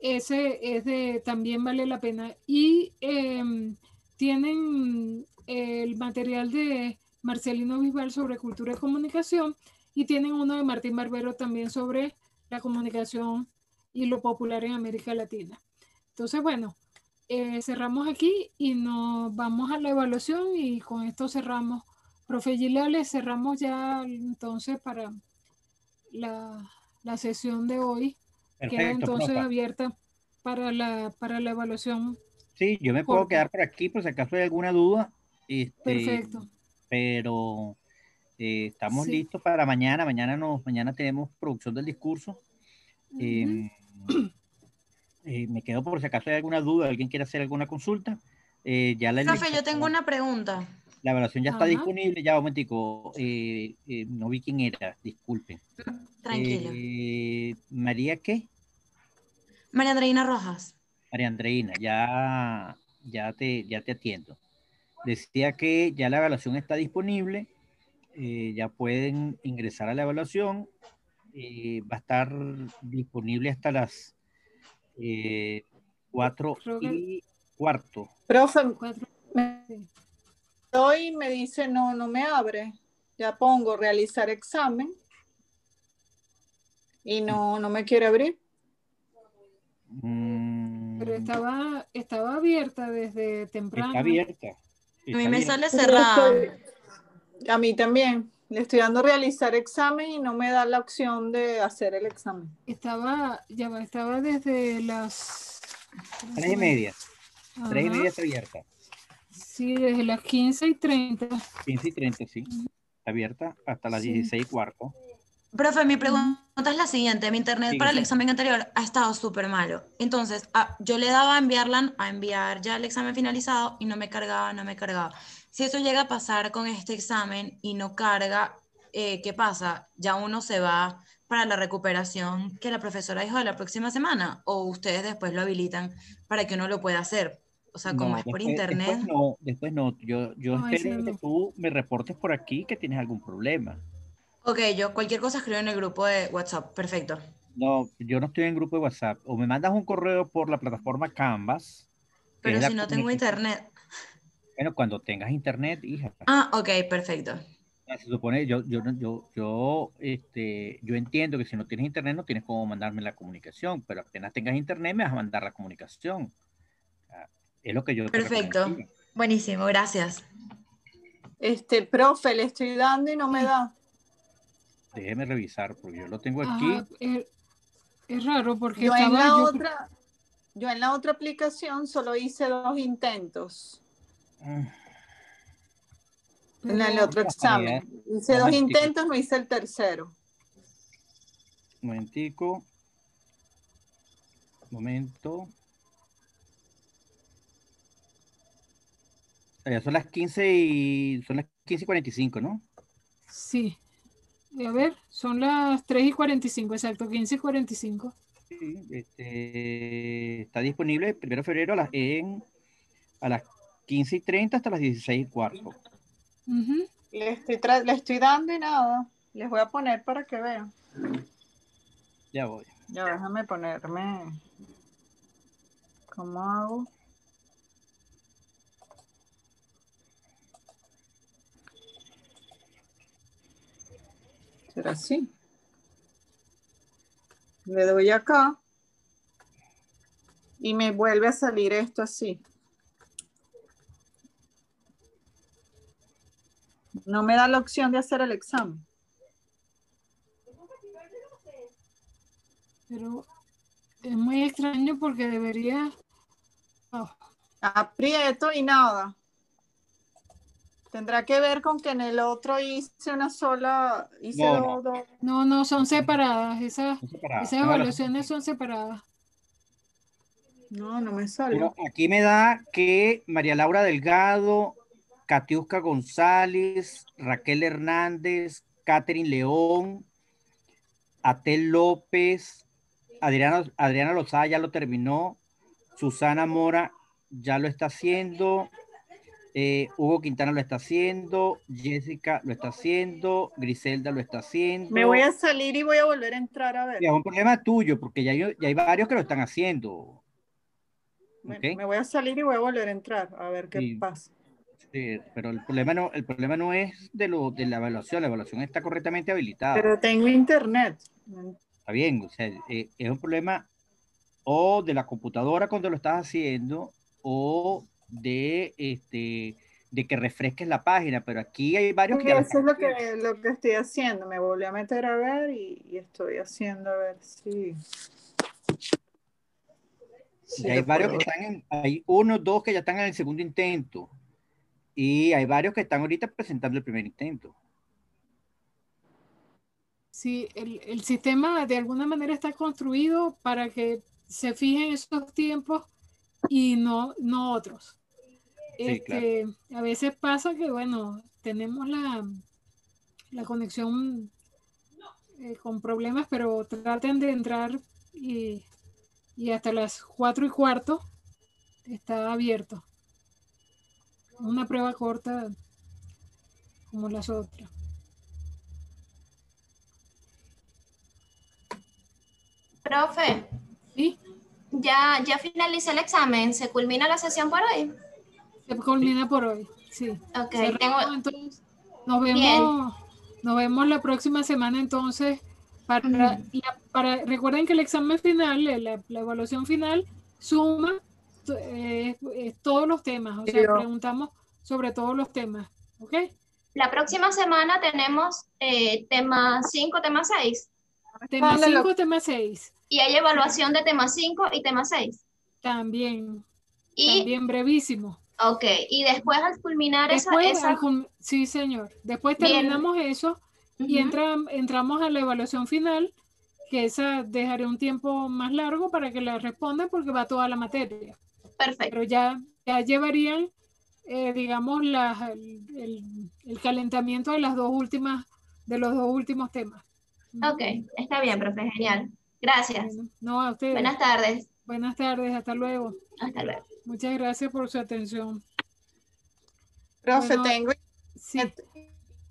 Ese es de, también vale la pena. Y em, tienen el material de Marcelino Bisbal sobre cultura y comunicación y tienen uno de Martín Barbero también sobre la comunicación y lo popular en América Latina. Entonces, bueno, eh, cerramos aquí y nos vamos a la evaluación y con esto cerramos. Profe Gilales, cerramos ya entonces para la, la sesión de hoy. Queda entonces abierta para la, para la evaluación. Sí, yo me puedo quedar por aquí por si acaso hay alguna duda. Este, Perfecto. Pero eh, estamos listos para mañana. Mañana, nos, mañana tenemos producción del discurso. Em, eh, me quedo por si acaso hay alguna duda, alguien quiere hacer alguna consulta. Eh, ya la Profe, yo tengo una pregunta. La evaluación ya está disponible, ya un momentico, no vi quién era, disculpen. Tranquilo. ¿María qué? María Andreina Rojas. María Andreina, ya, ya, te, ya te atiendo. Decía que ya la evaluación está disponible, eh, ya pueden ingresar a la evaluación, eh, va a estar disponible hasta las eh, 4 y cuarto. Profe, hoy me dice no, no me abre. Ya pongo realizar examen y no, no me quiere abrir. Mm. Pero estaba, estaba abierta desde temprano. Está abierta. a mí me sale cerrada. a mí también. Le estoy dando realizar examen y no me da la opción de hacer el examen. Estaba, ya estaba desde las tres y media. Tres y media está abierta. Sí, desde las 15 y 30. 15 y 30, sí. Abierta hasta las 16 y cuarto. Profe, mi pregunta es la siguiente. Mi internet para el examen anterior ha estado súper malo. Entonces, ah, yo le daba a enviarla, a enviar ya el examen finalizado y no me cargaba, no me cargaba. Si eso llega a pasar con este examen y no carga, eh, ¿qué pasa? ¿Ya uno se va para la recuperación que la profesora dijo de la próxima semana? ¿O ustedes después lo habilitan para que uno lo pueda hacer? O sea, como es por internet. Después no, después no. Yo, yo espero que tú me reportes por aquí que tienes algún problema. Ok, yo cualquier cosa escribo en el grupo de WhatsApp. Perfecto. No, yo no estoy en grupo de WhatsApp. O me mandas un correo por la plataforma Canvas. Pero si no tengo internet. Bueno, cuando tengas internet, hija. Ah, ok, perfecto. Se supone, yo, yo, yo, yo, este, yo entiendo que si no tienes internet no tienes cómo mandarme la comunicación, pero apenas tengas internet me vas a mandar la comunicación. Es lo que yo. Perfecto. Buenísimo, gracias. Este, profe, le estoy dando y no me da. Déjeme revisar, porque yo lo tengo aquí. es, raro porque yo en la otra, yo en la otra aplicación solo hice dos intentos. Mm. En el otro examen. Hice dos intentos, no hice el tercero. Momentico. Momento. Son las 15 y son las 15 y 45, ¿no? Sí. A ver, son las 3 y 45, exacto, 15 y 45. Sí, este, está disponible el 1 de febrero a las, en, a las 15 y 30 hasta las 16 y cuarto. le, estoy le estoy dando y nada. Les voy a poner para que vean. Ya voy. Ya déjame ponerme. ¿Cómo hago? ¿Será así? Le doy acá y me vuelve a salir esto así. No me da la opción de hacer el examen. Pero es muy extraño porque debería... Oh. Aprieto y nada. Tendrá que ver con que en el otro hice una sola, hice no, dos, no. no, son separadas. Esas, esas evaluaciones son separadas. No, no me sale. aquí me da que María Laura Delgado, Catiusca González, Raquel Hernández, Catherine León, Atel López, Adriana, Adriana Lozada ya lo terminó, Susana Mora ya lo está haciendo, eh, Hugo Quintana lo está haciendo, Jessica lo está haciendo, Griselda lo está haciendo. Me voy a salir y voy a volver a entrar a ver. es un problema tuyo, porque ya hay, ya hay varios que lo están haciendo. Me voy a salir y voy a volver a entrar a ver qué pasa. Sí, pero el problema no, el problema no es de lo de la evaluación, la evaluación está correctamente habilitada. Pero tengo internet. Está bien, o sea, eh, es un problema o de la computadora cuando lo estás haciendo o de este de que refresques la página, pero aquí hay varios que... Eso es lo que, lo que estoy haciendo, me volví a meter a ver y, estoy haciendo a ver si... hay varios que están en, hay uno, dos que ya están en el segundo intento y hay varios que están ahorita presentando el primer intento. Sí, el, el sistema de alguna manera está construido para que se fijen esos tiempos y no, no otros. Este, a veces pasa que, bueno, tenemos la, la conexión eh, con problemas, pero traten de entrar y, y hasta las cuatro y cuarto está abierto. Una prueba corta como las otras. Profe. Sí. Ya, ya finaliza el examen. ¿Se culmina la sesión por hoy? Se culmina por hoy, sí. Ok, tengo... entonces, nos vemos, nos vemos la próxima semana entonces para, para recuerden que el examen final, la, evaluación final, suma eh, todos los temas, o sea, preguntamos sobre todos los temas, ¿ok? La próxima semana tenemos eh, tema 5, tema 6. Tema 5, tema 6. Y hay evaluación de tema 5 y tema 6. También. Y, también brevísimo. Ok, y después al culminar esa... sí, señor. Después terminamos eso y entramos a la evaluación final, que esa dejaré un tiempo más largo para que la respondan porque va toda la materia. Perfecto. Pero ya, ya llevarían, eh, digamos, la, el, el, calentamiento de las dos últimas, de los dos últimos temas. Ok, está bien, profe, genial. Gracias. no, a ustedes. Buenas tardes. Buenas tardes, hasta luego. Hasta luego. Muchas gracias por su atención. Profe, tengo.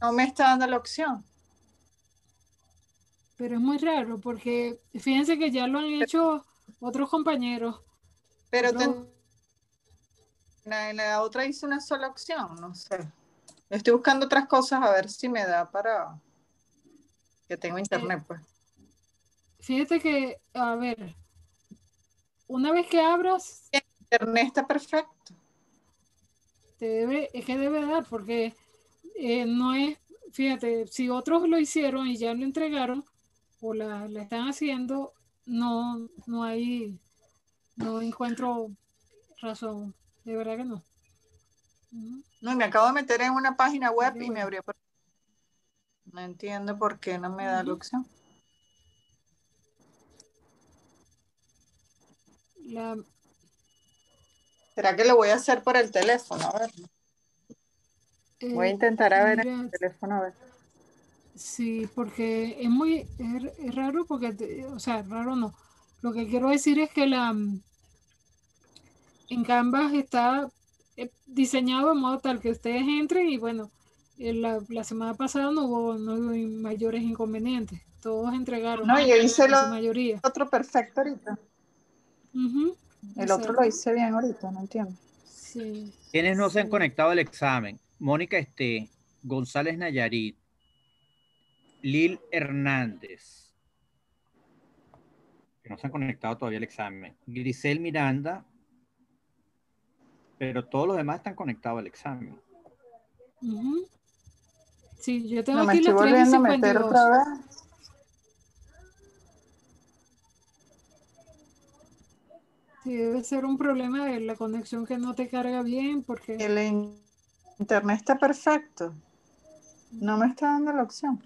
No me está dando la opción. Pero es muy raro porque fíjense que ya lo han hecho otros compañeros. Pero en la otra hice una sola opción, no sé. Estoy buscando otras cosas a ver si me da para que tengo internet, pues. Fíjate que, a ver, una vez que abras, internet está perfecto. Te debe, es que debe dar, porque eh, no es, fíjate, si otros lo hicieron y ya lo entregaron o la, están haciendo, no, no hay, no encuentro razón. De verdad que no. No, me acabo de meter en una página web y me abrió. No entiendo por qué no me da la opción. La, ¿Será que lo voy a hacer por el teléfono? A ver. voy a eh, intentar a ver el teléfono a ver. Sí, porque es muy es, raro porque, o sea, raro no. Lo que quiero decir es que la en Canvas está eh, diseñado de modo tal que ustedes entren y bueno, eh, la, la semana pasada no hubo, no hubo mayores inconvenientes. Todos entregaron. No, yo hice la mayoría. otro perfecto ahorita. El otro lo hice bien ahorita, no entiendo. Sí. ¿Quiénes no se han conectado al examen? Mónica Este, González Nayarit, Lil Hernández, que no se han conectado todavía al examen, Grisel Miranda, pero todos los demás están conectados al examen. Sí, yo tengo No me aquí estoy volviendo a meter 3:52. otra vez. Sí, debe ser un problema de la conexión que no te carga bien porque El in- internet está perfecto. No me está dando la opción.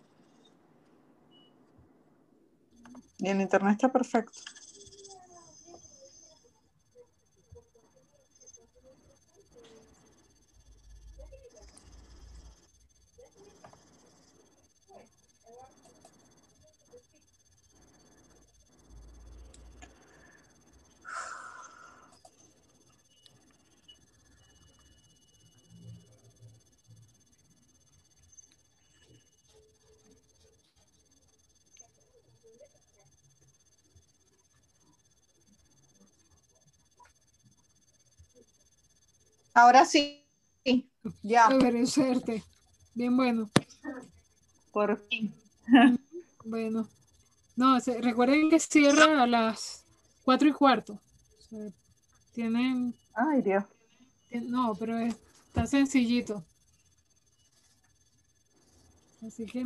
Y el internet está perfecto. Ahora sí. Ya, ver, suerte. Bien bueno. por fin. (laughs) Bueno. No, se- recuerden que cierra a las cuatro y cuarto. O sea, tienen, Ay, Dios. no, pero es- está sencillito. Así que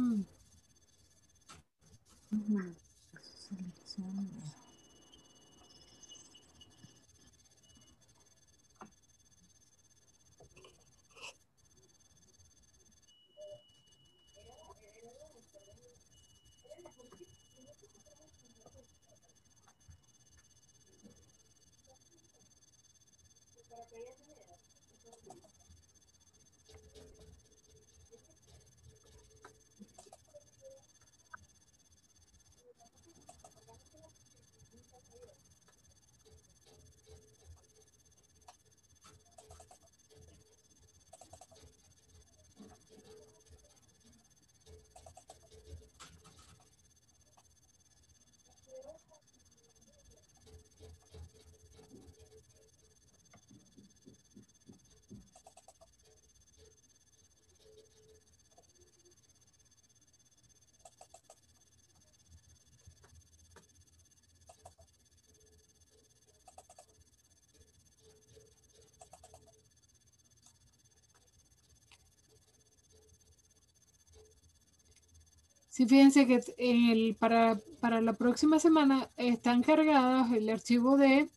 Sí, fíjense que para, para la próxima semana están cargados el archivo de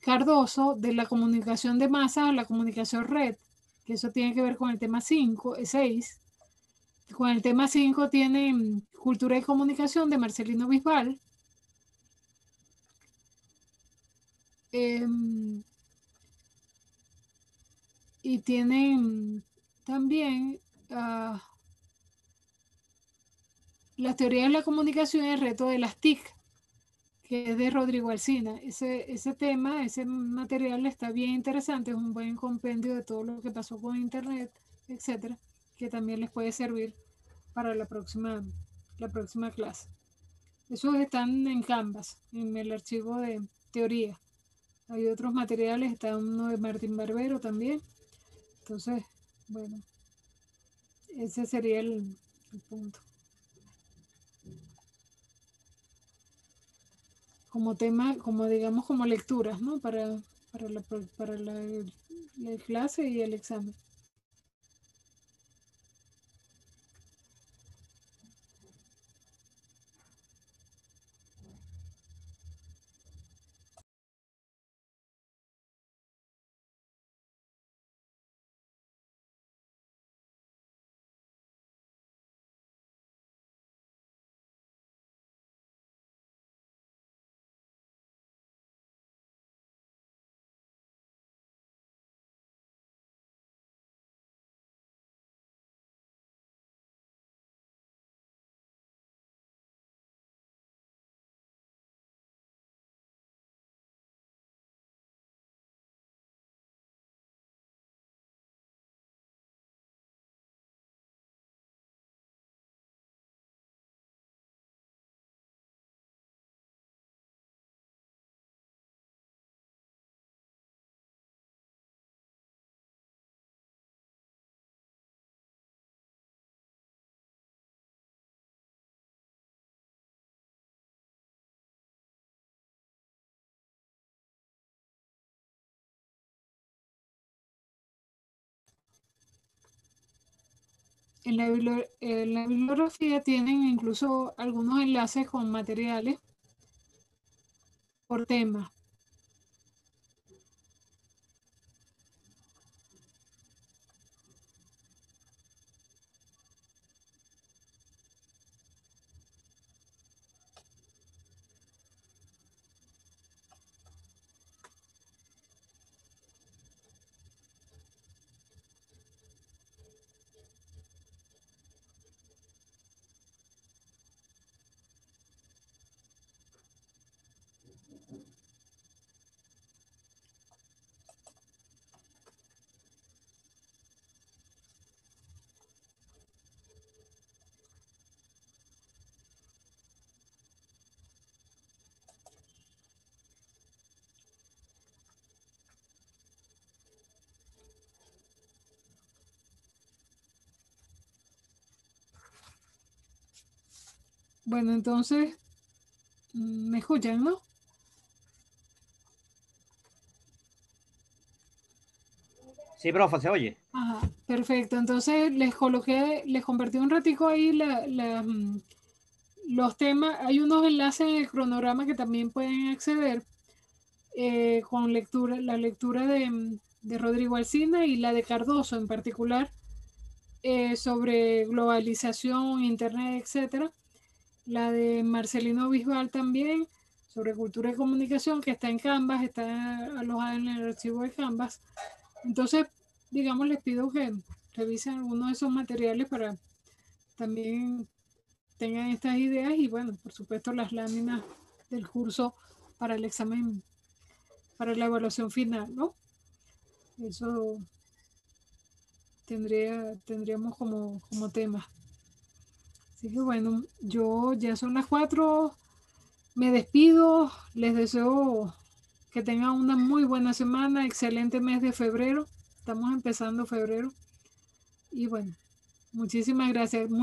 Cardoso de la comunicación de masa a la comunicación red, que eso tiene que ver con el tema 5, 6. Con el tema 5 tiene mm, Cultura y Comunicación de Marcelino Bisbal. Em, y tienen también ah, las teorías de la comunicación y el reto de las TIC, que es de Rodrigo Alsina. Ese, ese tema, ese material está bien interesante, es un buen compendio de todo lo que pasó con Internet, etcétera, que también les puede servir para la próxima, la próxima clase. Esos están en Canvas, en el archivo de teoría. Hay otros materiales, está uno de Martín Barbero también. Entonces, bueno, ese sería el punto. Como tema, como digamos, como lecturas, ¿no? Para, para, la, para la, la clase y el examen. En la, bibliografía tienen incluso algunos enlaces con materiales por tema. Bueno, entonces, mm, ¿me escuchan, no? Sí, profe, se oye. Ajá, perfecto. Entonces les coloqué, les convertí un ratico ahí mm, los temas. Hay unos enlaces en el cronograma que también pueden acceder eh, con lectura, la lectura de, mm, de, Rodrigo Alcina y la de Cardoso en particular eh, sobre globalización, internet, etcétera la de Marcelino Bisbal también, sobre cultura y comunicación, que está en Canvas, está alojada en el archivo de Canvas. Entonces, digamos, les pido que revisen algunos de esos materiales para también tengan estas ideas y bueno, por supuesto las láminas del curso para el examen, para la evaluación final, ¿no? Eso tendría, tendríamos como, como tema. Así que bueno, yo ya son las cuatro. Me despido. Les deseo que tengan una muy buena semana, excelente mes de febrero. Estamos empezando febrero. Y bueno, muchísimas gracias.